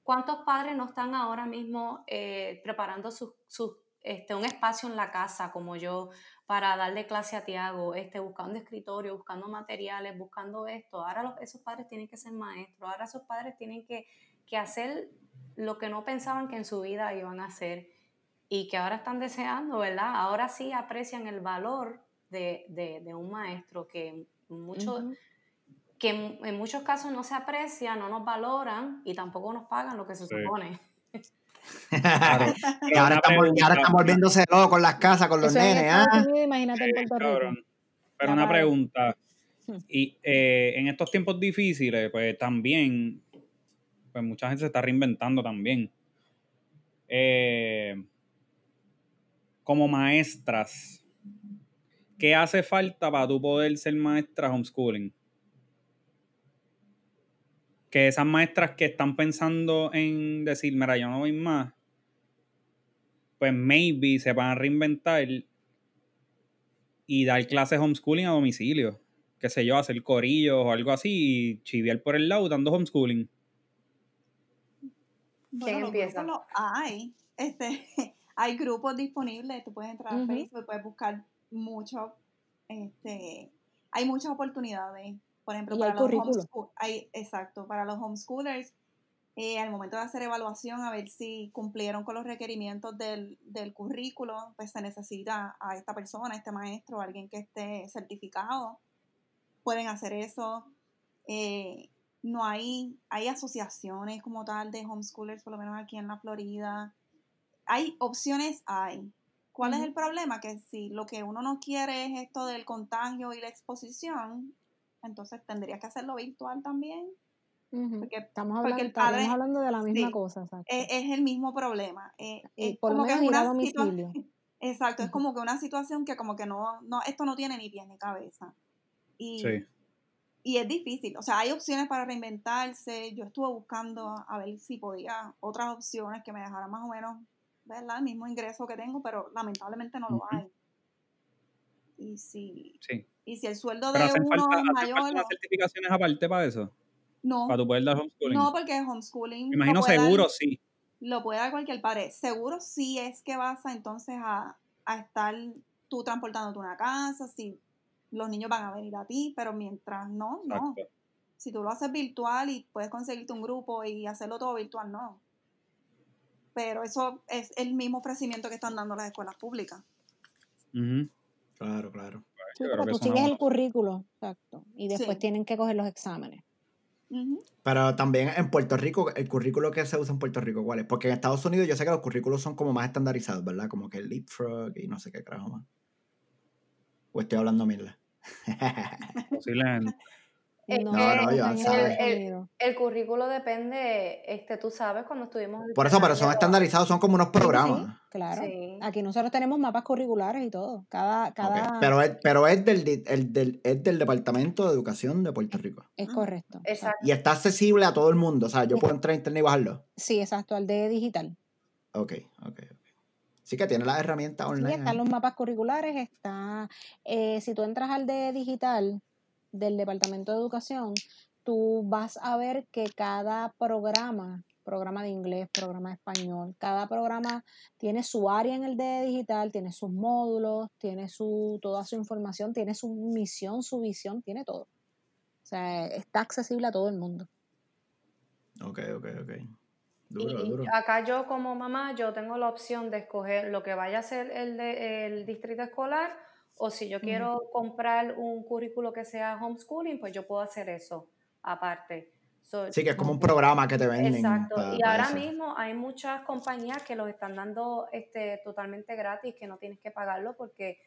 ¿Cuántos padres no están ahora mismo eh, preparando su, su, este, un espacio en la casa como yo para darle clase a Tiago, este, buscando escritorio, buscando materiales, buscando esto? Ahora los- esos padres tienen que ser maestros, ahora esos padres tienen que, que hacer lo que no pensaban que en su vida iban a hacer y que ahora están deseando, ¿verdad? Ahora sí aprecian el valor de, de- de un maestro que mucho, que en, en muchos casos no se aprecia, no nos valoran y tampoco nos pagan lo que se Sí. supone. Claro. y ahora y ahora están volviéndose locos con las casas, con los Eso en nenes, ¿ah? Unidos, imagínate en Sí, Puerto Rico. Pero una pregunta. Hmm. Y eh, en estos tiempos difíciles, pues también, pues mucha gente se está reinventando también. Eh, como maestras, ¿qué hace falta para tú poder ser maestra homeschooling? Que esas maestras que están pensando en decir, mira, yo no voy más, pues maybe se van a reinventar y dar clases homeschooling a domicilio. Qué sé yo, hacer corillos o algo así y chiviar por el lado dando homeschooling. Bueno, empieza? los hay. Este, hay grupos disponibles. Tú puedes entrar a. Facebook, puedes buscar mucho. Este, hay muchas oportunidades. Por ejemplo, para los hay, exacto, para los homeschoolers, eh, al momento de hacer evaluación, a ver si cumplieron con los requerimientos del, del currículo, pues se necesita a esta persona, a este maestro, alguien que esté certificado. Pueden hacer eso. Eh, no hay, hay asociaciones como tal de homeschoolers, por lo menos aquí en la Florida. Hay opciones, hay. ¿Cuál es el problema? Que si lo que uno no quiere es esto del contagio y la exposición, entonces tendría que hacerlo virtual también, porque Estamos porque hablando, el padre- hablando de la misma sí, cosa, exacto. es, es el mismo problema. Eh, Y es por lo como que menos es a una domicilio. situación, exacto, es como que una situación que como que no, no, esto no tiene ni pies ni cabeza. Y, Sí. y es difícil. O sea, hay opciones para reinventarse. Yo estuve buscando a ver si podía otras opciones que me dejaran más o menos, ¿verdad? El mismo ingreso que tengo, pero lamentablemente no lo hay. Y si, Sí. Y si el sueldo Pero de hacen uno falta, es hacen mayor, falta o- certificaciones aparte para eso, no, para tu poder dar homeschooling. no, porque homeschooling Me imagino dar- seguro, sí. lo puede dar cualquier padre. Seguro sí es que vas a entonces a, a estar tú transportándote una casa, si los niños van a venir a ti, pero mientras no, no. Exacto. Si tú lo haces virtual y puedes conseguirte un grupo y hacerlo todo virtual, no. Pero eso es el mismo ofrecimiento que están dando las escuelas públicas. Ujú. Claro, claro. Sí, que tú no sigues el currículo, exacto. Y después Sí. tienen que coger los exámenes. Pero también en Puerto Rico, el currículo que se usa en Puerto Rico, ¿cuál es? Porque en Estados Unidos yo sé que los currículos son como más estandarizados, ¿verdad? Como que el Leapfrog y no sé qué carajo más. O estoy hablando mierda. Posiblemente. Es No, que No, yo el- Unidos. El currículo depende, este, tú sabes, cuando estuvimos en el Por eso, pero son estandarizados, son como unos Sí, sí, programas. claro. Sí. Aquí nosotros tenemos mapas curriculares y todo. Cada, cada Pero, es, pero es, del, el del, es del Departamento de Educación de Puerto Rico. es Ujú. correcto. exacto. Exacto. Y está accesible a todo el mundo. O sea, yo Sí. puedo entrar a internet y bajarlo. Sí, exacto, al de digital. Ok, ok, ok. Sí que tiene las herramientas Sí, online. están ahí. los mapas curriculares, está, eh, si tú entras al de digital del Departamento de Educación, tú vas a ver que cada programa, programa de inglés, programa de español, cada programa tiene su área en el de digital, tiene sus módulos, tiene su, toda su información, tiene su misión, su visión, tiene todo. O sea, está accesible a todo el mundo. Ok, ok, ok. Y, Duro, y duro. acá yo como mamá, yo tengo la opción de escoger lo que vaya a ser el, de- el distrito escolar o si yo quiero comprar un currículo que sea homeschooling, pues yo puedo hacer eso aparte. So, Sí, que es como un programa que te venden. Exacto. y ahora eso. mismo hay muchas compañías que los están dando este, totalmente gratis, que no tienes que pagarlo porque,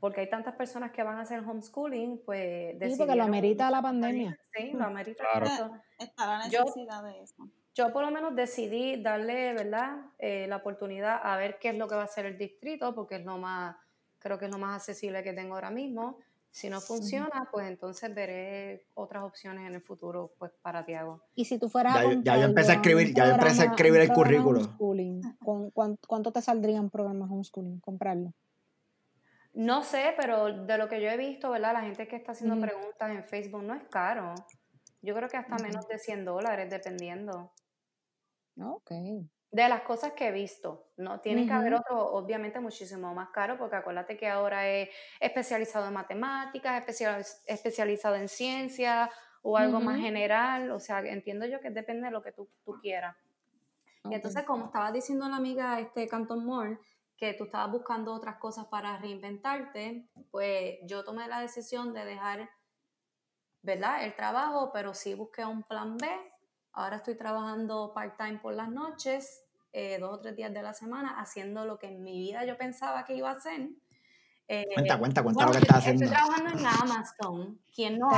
porque hay tantas personas que van a hacer homeschooling, pues Sí, porque lo amerita la pandemia. Sí, lo amerita. Claro. Está la Yo- necesidad de eso. Yo por lo menos decidí darle, ¿verdad? Eh, la oportunidad a ver qué es lo que va a hacer el distrito, porque es lo más, creo que es lo más accesible que tengo ahora mismo. Si no funciona, pues entonces veré otras opciones en el futuro, pues para Tiago. Y si tú fueras Ya a ya yo empecé a escribir- ya yo empecé a escribir el currículo. homeschooling, ¿con cuán- ¿Cuánto te saldría un programa homeschooling? Comprarlo. No sé, pero de lo que yo he visto, ¿verdad? La gente que está haciendo preguntas en Facebook no es caro. Yo creo que hasta menos de 100 dólares, dependiendo. Ok. De las cosas que he visto, ¿no? Tiene que haber otro, obviamente, muchísimo más caro, porque acuérdate que ahora es especializado en matemáticas, especial- especializado en ciencia o algo más general. O sea, entiendo yo que depende de lo que tú, tú quieras. Ok. Y entonces, como estaba diciendo la amiga este Canton Moore, que tú estabas buscando otras cosas para reinventarte, pues yo tomé la decisión de dejar, ¿verdad? El trabajo, pero sí busqué un plan B. Ahora estoy trabajando part-time por las noches eh, dos o tres días de la semana haciendo lo que en mi vida yo pensaba que iba a hacer. Eh, Cuenta, cuenta, cuenta bueno, lo que estás estoy- haciendo. Estoy trabajando en Amazon. ¿Quién no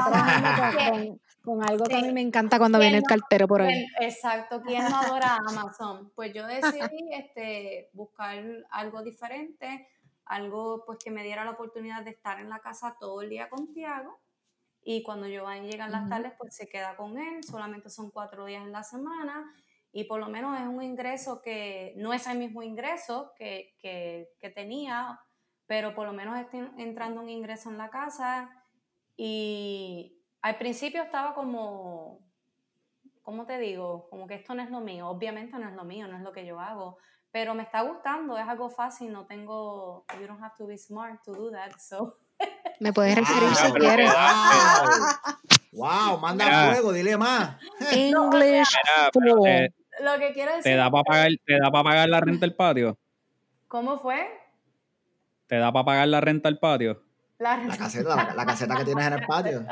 ¿Quién- con, con- algo que a mí me encanta cuando ¿Quién viene el no- cartero por ahí. quién- exacto, ¿quién no adora Amazon? Pues yo decidí este, buscar algo diferente, algo pues que me diera la oportunidad de estar en la casa todo el día con Tiago. Y cuando Giovanni llega en las Ujú. tardes, pues se queda con él. Solamente son cuatro días en la semana. Y por lo menos es un ingreso que no es el mismo ingreso que, que, que tenía, pero por lo menos está entrando un ingreso en la casa. Y al principio estaba como, ¿cómo te digo? Como que esto no es lo mío. Obviamente no es lo mío, no es lo que yo hago. Pero me está gustando, es algo fácil, no tengo, you don't have to be smart to do that, so. Me puedes referir Wow, si quieres. Wow, wow, manda Mira. fuego, dile más. English Mira, pero te, Lo que quiero decir, te da para pagar, te da para pagar la renta del patio. ¿cómo fue? Te da para pagar la renta del patio. La, La caseta, la, la caseta que tienes en el patio.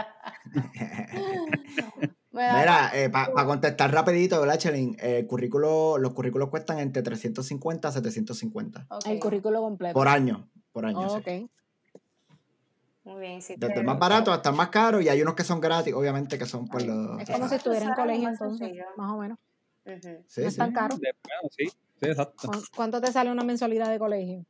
Mira, para contestar rapidito, ¿verdad, Chelín? Eh, el currículo, los currículos cuestan entre 350 a 750 Ok, El currículo completo. por año. Por año, sí. ok. Muy bien, sí. Desde el más barato hasta el más caro y hay unos que son gratis, obviamente, que son por los... Es como si estuviera en colegio entonces, más o menos. Sí, no es sí. tan caro. De- bueno, sí, sí, exacto. ¿Cu- ¿Cuánto te sale una mensualidad de colegio?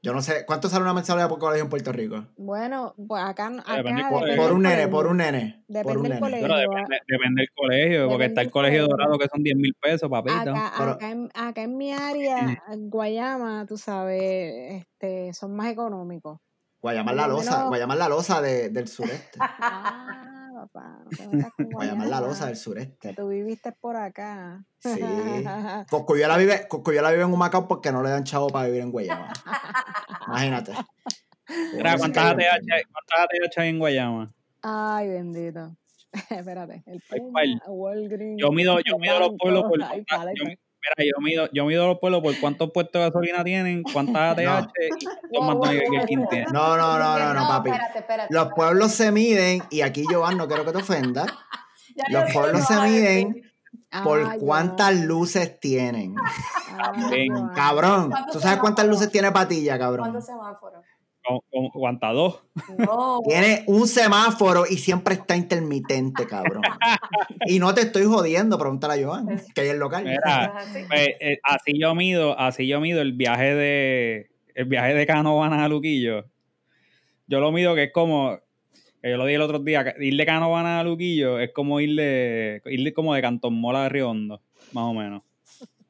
Yo no sé, ¿cuánto sale una mensualidad por colegio en Puerto Rico? Bueno, pues acá, acá Depende depende. Por un nene, por un nene. por Depende un nene. colegio. Pero depende, depende del colegio, porque está el colegio colegio. dorado que son 10 mil pesos, papita. Acá, Pero- acá, en, acá en mi área, en Guayama, tú sabes, este, son más económicos. Guayamar Por la lo losa, Guayamar la losa de- del sureste. Ah, papá, no con Guayamar la losa del sureste. tú viviste por acá. Sí. Coscuyuela vive, Coscuyuela vive en Humacao porque no le dan chavo para vivir en Guayama. Imagínate. Mira, ¿cuántas ATH, hay- ¿cuántas ATH hay en Guayama? Ay, bendito. Espérate, el Ay, Puma. Walgreens, Yo mido, yo mido los pueblos por yo, mira, yo mido, yo mido los pueblos por cuántos puestos de gasolina tienen, cuántas ATH No. y cuántos King wow. tienen. No, no, no, no, no, papi. espérate, espérate. Los pueblos se miden, y aquí, Joan, no quiero que te ofendas, Ya los pueblos lo se miden por cuántas luces tienen. Joan. Cabrón, ¿Cuántos ¿tú sabes cuántas luces tiene Patilla, cabrón? ¿Cuántos semáforos? ¿Cómo- cómo- ¿Cuántas dos? No. Tiene un semáforo y siempre está intermitente, cabrón. Y no te estoy jodiendo, pregúntale a Joan, que hay el local. Mira, Así. Pues, eh, así yo mido, así yo mido el viaje de el viaje de Canovanas a Luquillo. Yo lo mido que es como que yo lo dije el otro día, que ir de Canovanas a Luquillo es como ir de, ir de- como de Cantón Mola a Río Hondo, más o menos.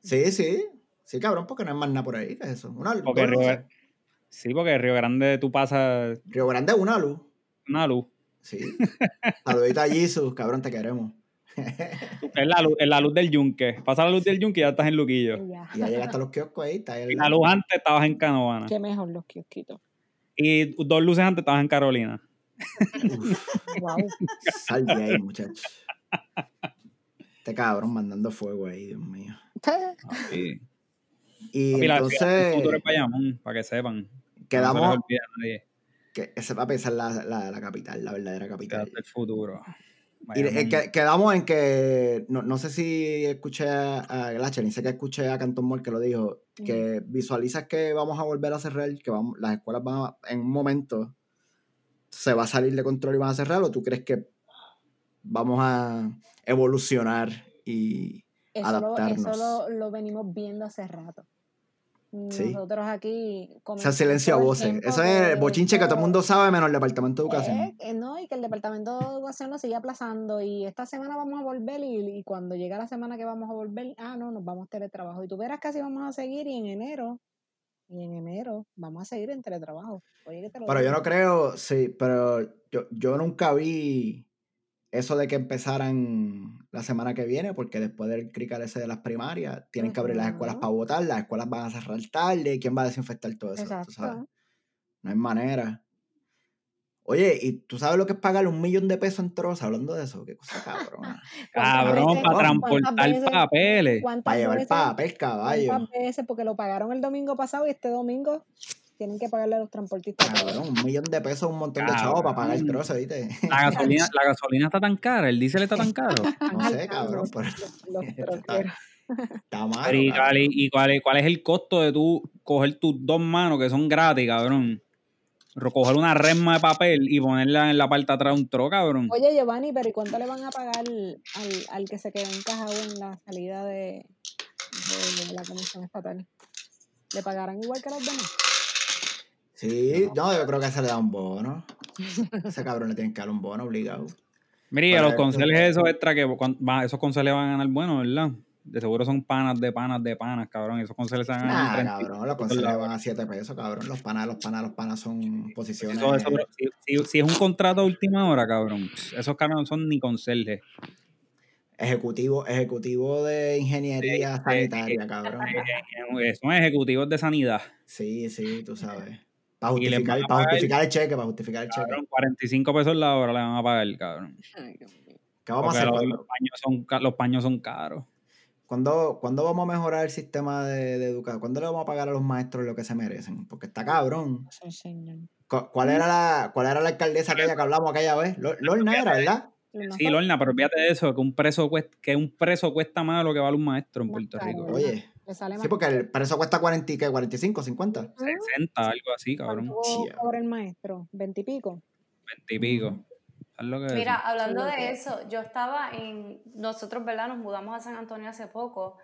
Sí, sí. Sí, cabrón, porque no hay más nada por ahí. ¿Qué es eso? Una, Porque Río. Sí, porque Río Grande tú pasas Río Grande es una luz. una luz. Sí. Saludita a Jesus, cabrón, te queremos. Es la luz, es la luz del yunque. Pasa la luz del yunque y ya estás en Luquillo. Y ya. Y ya llegaste a los kioscos ahí, está ahí la luz antes estabas en Canovana. Qué mejor los kiosquitos. Y dos luces antes estabas en Carolina. Wow. Sal de ahí, muchacho. Este cabrón mandando fuego ahí, Dios mío. Sí. Y Papi, la- entonces futuro es Bayamón, para que sepan. No se quedamos, a nadie. que ese papi esa es la, la, la capital, la verdadera capital. El futuro. Y eh, que- quedamos en que, no, no sé si escuché a, a Glachelin, sé que escuché a Canton Moore que lo dijo, que visualizas que vamos a volver a cerrar, que vamos, las escuelas van a, en un momento se va a salir de control y van a cerrar, o tú crees que vamos a evolucionar y Eso, lo, adaptarnos. eso lo, lo venimos viendo hace rato. Sí. Nosotros aquí. ese comentamos silencio a voces. Eso es el bochinche que todo el mundo sabe menos el Departamento de Educación. Eh, eh, no, y que el departamento de educación lo sigue aplazando y esta semana vamos a volver y, y cuando llega la semana que vamos a volver, ah, no, nos vamos a teletrabajo. Y tú verás que así vamos a seguir y en enero, y en enero vamos a seguir en teletrabajo. Oye, que te lo Pero yo no creo, sí, pero yo, yo nunca vi eso de que empezaran la semana que viene, porque después del crical ese de las primarias, tienen que abrir las escuelas para votar, las escuelas van a cerrar tarde, ¿quién va a desinfectar todo eso? Tú sabes, no hay manera. Oye, ¿y tú sabes lo que es pagar un millón de pesos en troza? Hablando de eso, qué cosa cabrona. ¿Cuántas Cabrón, para transportar veces- papeles. ¿Cuántas Para llevar veces- papel, caballo. ¿Cuántas veces? Porque lo pagaron el domingo pasado y este domingo tienen que pagarle a los transportistas. Cabrón, un millón de pesos, un montón de chavos para pagar el trozo, ¿viste? La gasolina, la gasolina está tan cara, el diésel está tan caro. No sé, cabrón, pero- los- Está- troqueros. Está malo. Pero ¿y, cuál, es- y cuál, es, cuál es el costo de tú coger tus dos manos que son gratis, cabrón? Ro- Coger una resma de papel y ponerla en la parte atrás de un tro, cabrón. Oye, Giovanni, pero ¿y cuánto le van a pagar al, al que se quedó encajado en la salida de, de la Comisión Estatal? ¿Le pagarán igual que a los demás? Sí, no, yo creo que se le da un bono. Ese cabrón le tienen que dar un bono obligado. Mira, los conserjes esos extra que esos conserjes van a ganar bueno, ¿verdad? De seguro son panas de panas de panas, cabrón. Esos conserjes se van a ganar Nah, 30 cabrón, los la- van a 7 pesos, cabrón. Los panas, los panas, los panas son posiciones. Eso- eso, bro, si, si- si es un contrato a última hora, cabrón, esos caras no son ni conserjes. Ejecutivo, ejecutivo de ingeniería Eh, sanitaria, eh, cabrón. Eh, Son ejecutivos de sanidad. Sí, sí, tú sabes. Para justificar, para el cheque, para justificar el cheque. Cabrón, 45 pesos la hora le van a pagar, cabrón. ¿Qué vamos a hacer? los, ¿Cuándo, los paños son, ca- los paños son caros. cuándo- cuándo vamos a mejorar el sistema de, de educación? ¿Cuándo le vamos a pagar a los maestros lo que se merecen? Porque está cabrón. Sí, señor. ¿Cuál era la, cuál era la alcaldesa aquella que hablamos aquella vez? Lo- Lorna era, ¿verdad? Sí, Lorna, pero olvídate de eso, que un preso cuesta, que un preso cuesta más de lo que vale un maestro en Puerto Rico. ¿verdad? Oye, le sale sí, porque el precio cuesta 40, y ¿qué? 45, 50. 60, algo así, cabrón. ¿Cuánto Tía. cobra el maestro? ¿20 y pico? 20 y pico. ¿Sabes lo que es Mira, eso? hablando de eso, yo estaba en, nosotros, ¿verdad? Nos mudamos a San Antonio hace poco.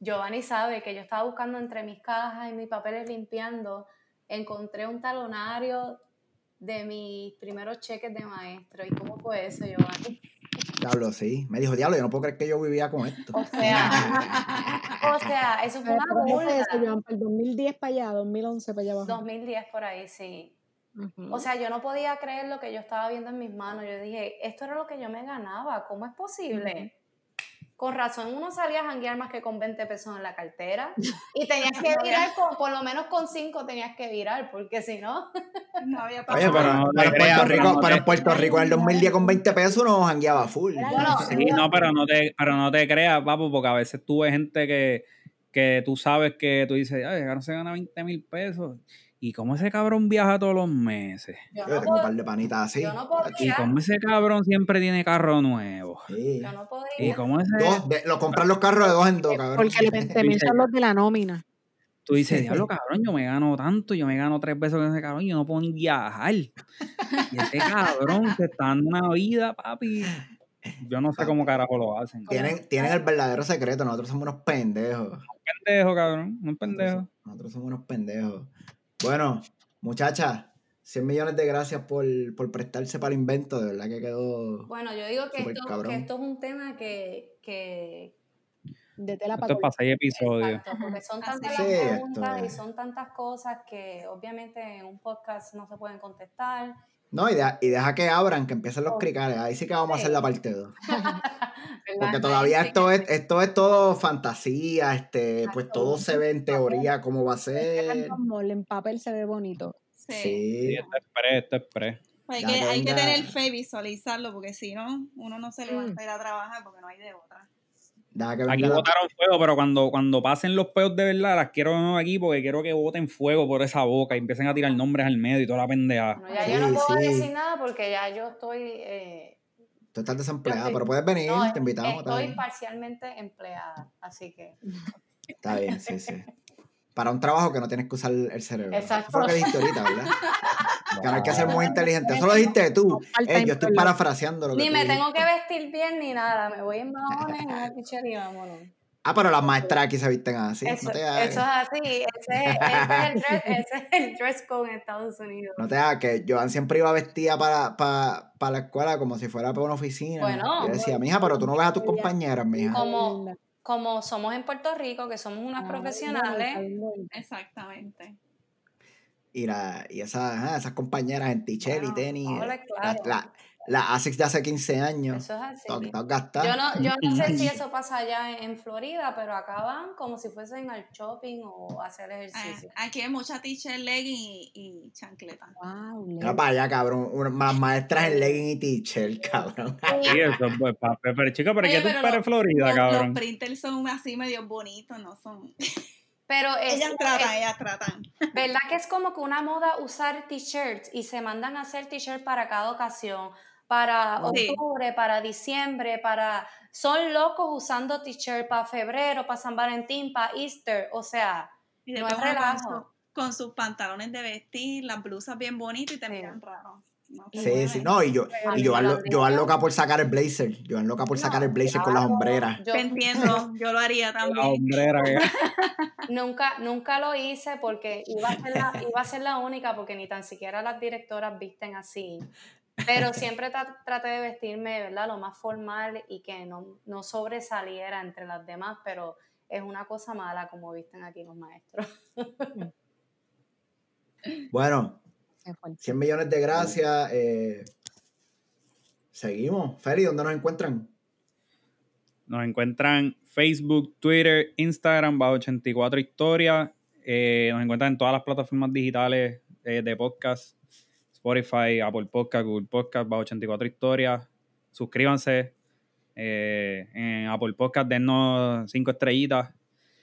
Giovanni sabe que yo estaba buscando entre mis cajas y mis papeles limpiando, encontré un talonario de mis primeros cheques de maestro. ¿Y cómo fue eso, Giovanni? Diablo, sí. Me dijo, diablo, yo no puedo creer que yo vivía con esto. O sea, o sea, eso fue Pero una ¿cuándo fue burla. eso, Joan? ¿Para el 2010 para allá? ¿2011 para allá abajo? 2010 por ahí, sí. Ujú. O sea, yo no podía creer lo que yo estaba viendo en mis manos. Yo dije, esto era lo que yo me ganaba. ¿Cómo es posible? Con razón, uno salía a janguear más que con 20 pesos en la cartera. Y tenías que virar, con, por lo menos con 5 tenías que virar, porque si no... No había Oye, pasado. pero pero, no creas, Puerto Rico, no en Puerto Rico en el 2010 con 20 pesos uno jangueaba full. Bueno, Sí, no, pero no te, pero no te creas, papo, porque a veces tú ves gente que, que tú sabes que tú dices, ay, no se gana 20 mil pesos. ¿Y cómo ese cabrón viaja todos los meses? Yo tengo un par de panitas así. yo no ¿Y cómo ese cabrón siempre tiene carro nuevo? Sí. Yo no podía. ¿Y cómo ese...? Dos, de- lo compran los carros de dos en dos, cabrón. Porque los 20 mil son los de la nómina. Tú dices, diablo, cabrón, yo me gano tanto, yo me gano tres pesos con ese cabrón, yo no puedo ni viajar. Y ese cabrón se está dando una vida, papi. Yo no sé cómo carajo lo hacen. Tienen, tienen el verdadero secreto. Nosotros somos unos pendejos. Un pendejo, cabrón, un pendejo. Nosotros, nosotros somos unos pendejos. Bueno, muchachas, 100 millones de gracias por, por prestarse para el invento. De verdad que quedó. Bueno, yo digo que esto, cabrón. que esto es un tema que, que De tela Esto para seis episodios. Exacto, porque son tantas Sí, esto preguntas y son tantas cosas que obviamente en un podcast no se pueden contestar. No, y deja, y deja que abran, que empiecen los Oh. cricales. Ahí sí que vamos a hacer la parte 2. Porque todavía esto es, esto es todo fantasía, este, pues todo se ve en teoría cómo va a ser. En papel se ve bonito. Sí. Sí, Sí. esto es pre, esto es pre. Hay que, hay que tener fe y visualizarlo, porque si no, uno no se levanta a ir a trabajar porque no hay de otra. Que Aquí botaron fuego, pero cuando, cuando pasen los peos de verdad, las quiero no aquí porque quiero que boten fuego por esa boca y empiecen a tirar nombres al medio y toda la pendeja. Bueno, ya Sí, yo no puedo sí. decir nada porque ya yo estoy... eh, Tú estás desempleada, pero puedes venir, no, te invitamos. Estoy parcialmente empleada, así que... Está bien, sí, sí. Para un trabajo que no tienes que usar el cerebro. Exacto. Eso fue lo que dijiste ahorita, ¿verdad? Que no hay que ser muy inteligente. Eso lo dijiste tú. Eh, yo estoy parafraseando lo que Ni me dijiste. tengo que vestir bien ni nada, me voy en maones en una pichería, vámonos. Ah, pero las maestras aquí se visten así. eso, no te eso hagas. es así, ese, ese es el dress, ese es el dress code en Estados Unidos. No te hagas que Joan siempre iba vestida para, para, para la escuela como si fuera para una oficina. Bueno. yo decía, mija, pero tú no ves a tus compañeras, mija. Como- Como somos en Puerto Rico, que somos Ah, unas profesionales, Exactamente. Y, la, y esas, ajá, esas compañeras en t-shirt y Bueno, tenis. hola, La, claro. la, la ASICS de hace 15 años. eso es así. Yo no, yo no sé si eso pasa allá en, en Florida, pero acá van como si fuesen al shopping o a hacer Ah, ejercicio. Aquí hay mucha t-shirt, legging y, y chancleta. Wow, Mira para allá, cabrón. Más maestras en legging y t-shirt, cabrón. Sí, eso, pues, pa- pero chica, pero Oye, ¿qué tú esperas los- Florida, Los, cabrón? los printers son así medio bonitos, no son. Pero es, ellas tratan, ellas tratan. ¿verdad que es como que una moda usar t-shirts y se mandan a hacer t-shirts para cada ocasión? Para Sí. octubre, para diciembre, para... Son locos usando t-shirt para febrero, para San Valentín, para Easter, o sea, Y no es con, relajo. su- con sus pantalones de vestir, las blusas bien bonitas y te Sí. miran raro. No, Sí, pues, sí, no, y yo, y yo, lo yo loca por sacar el blazer. Yo loca por sacar el blazer con las claro, hombreras. yo Te entiendo, yo lo haría La también. hombrera que nunca, nunca lo hice porque iba a, ser la, iba a ser la única porque ni tan siquiera las directoras visten así. Pero siempre tra- traté de vestirme, ¿verdad? Lo más formal y que no, no sobresaliera entre las demás, pero es una cosa mala como visten aquí los maestros. Bueno, Qué fuerte. 100 millones de gracias. eh, seguimos. Feli, ¿dónde nos encuentran? Nos encuentran Facebook, Twitter, Instagram, bajo 84 historias. Eh, nos encuentran en todas las plataformas digitales eh, de podcast. Spotify, Apple Podcast, Google Podcast, bajo 84 historias. Suscríbanse. eh, en Apple Podcast, dennos cinco estrellitas.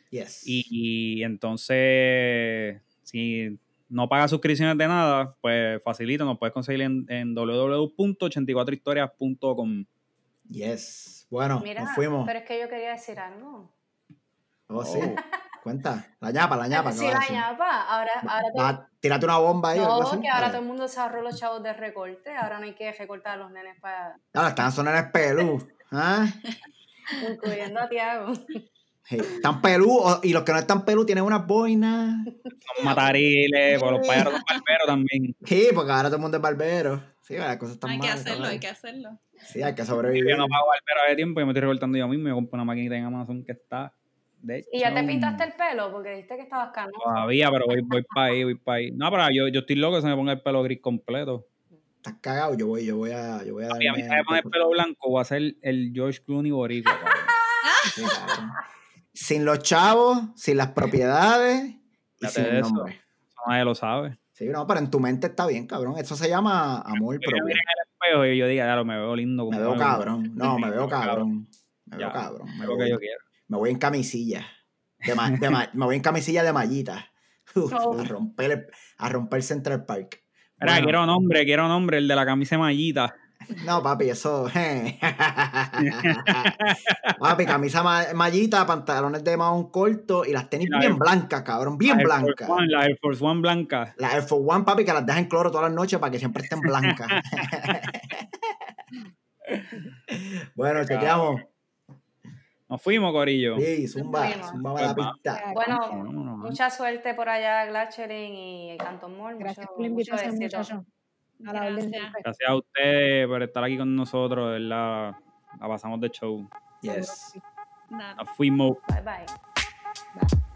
Yes. Y, y entonces, si no pagas suscripciones de nada, pues facilita, nos puedes conseguir en, en www.84historias.com. Yes. Bueno, Mira, nos fuimos. pero es que yo quería decir algo. Oh, sí. Cuenta. La ñapa, la ñapa. ¿qué Sí, la ñapa, ahora, ahora Va- tírate una bomba ahí. No, que ahora todo el mundo se ahorró los chavos de recorte, ahora no hay que recortar a los nenes para, Claro, están sonando en pelú. ¿ah? incluyendo a Tiago. Sí, Están pelú y los que no están pelú tienen unas boinas. Son matariles, con los payaros son barberos también. Sí, porque ahora todo el mundo es barbero. Sí, las cosas están Hay que hacerlo, hay que hacerlo. Sí, hay que sobrevivir. Yo no pago barbero hace tiempo y me estoy recortando yo mismo. Yo compré una maquinita en Amazon que está de ¿Y ya te pintaste el pelo? Porque dijiste que estabas canoso. Todavía, pero voy, voy para ahí, voy para ahí. No, pero yo, yo estoy loco que se me ponga el pelo gris completo. Estás cagado, yo voy, yo voy a, yo voy a Y a mí darme- se me pone el pelo blanco, voy a ser el George Clooney boricua. cabrón. Sí, cabrón. Sin los chavos, sin las propiedades y sin el eso. nombre. Eso nadie lo sabe. Sí, no, pero en tu mente está bien, cabrón. Eso se llama amor Yo propio. miro en el espejo y yo diga, lo me veo lindo. Me como veo algo". cabrón. No, me veo Me veo cabrón. Me veo cabrón. Me lo que voy, yo quiero. Me voy en camisilla. De ma- de ma- me voy en camisilla de mallita. Uf, Oh. a, romper el- a romper Central Park. Mira, Bueno, quiero nombre, quiero nombre, el de la camisa de mallita. No, papi, eso. papi, camisa ma- mallita, pantalones de mahón corto y las tenis la bien Air- blancas, cabrón, bien La blancas. One, La Air Force One blanca. Las Air Force One, papi, que las dejan en cloro todas las noches para que siempre estén blancas. bueno, chequeamos. Nos fuimos, Corillo. Sí, zumba, Fuimos. zumba la Pues va. pista. Bueno, mucha suerte por allá, Glatcherin y Canton Mall. Gracias mucho- por la invitación, muchachos. La Gracias. Gracias a ustedes por estar aquí con nosotros, ¿verdad? La pasamos de show. Yes. Nos fuimos. Bye bye. Bye.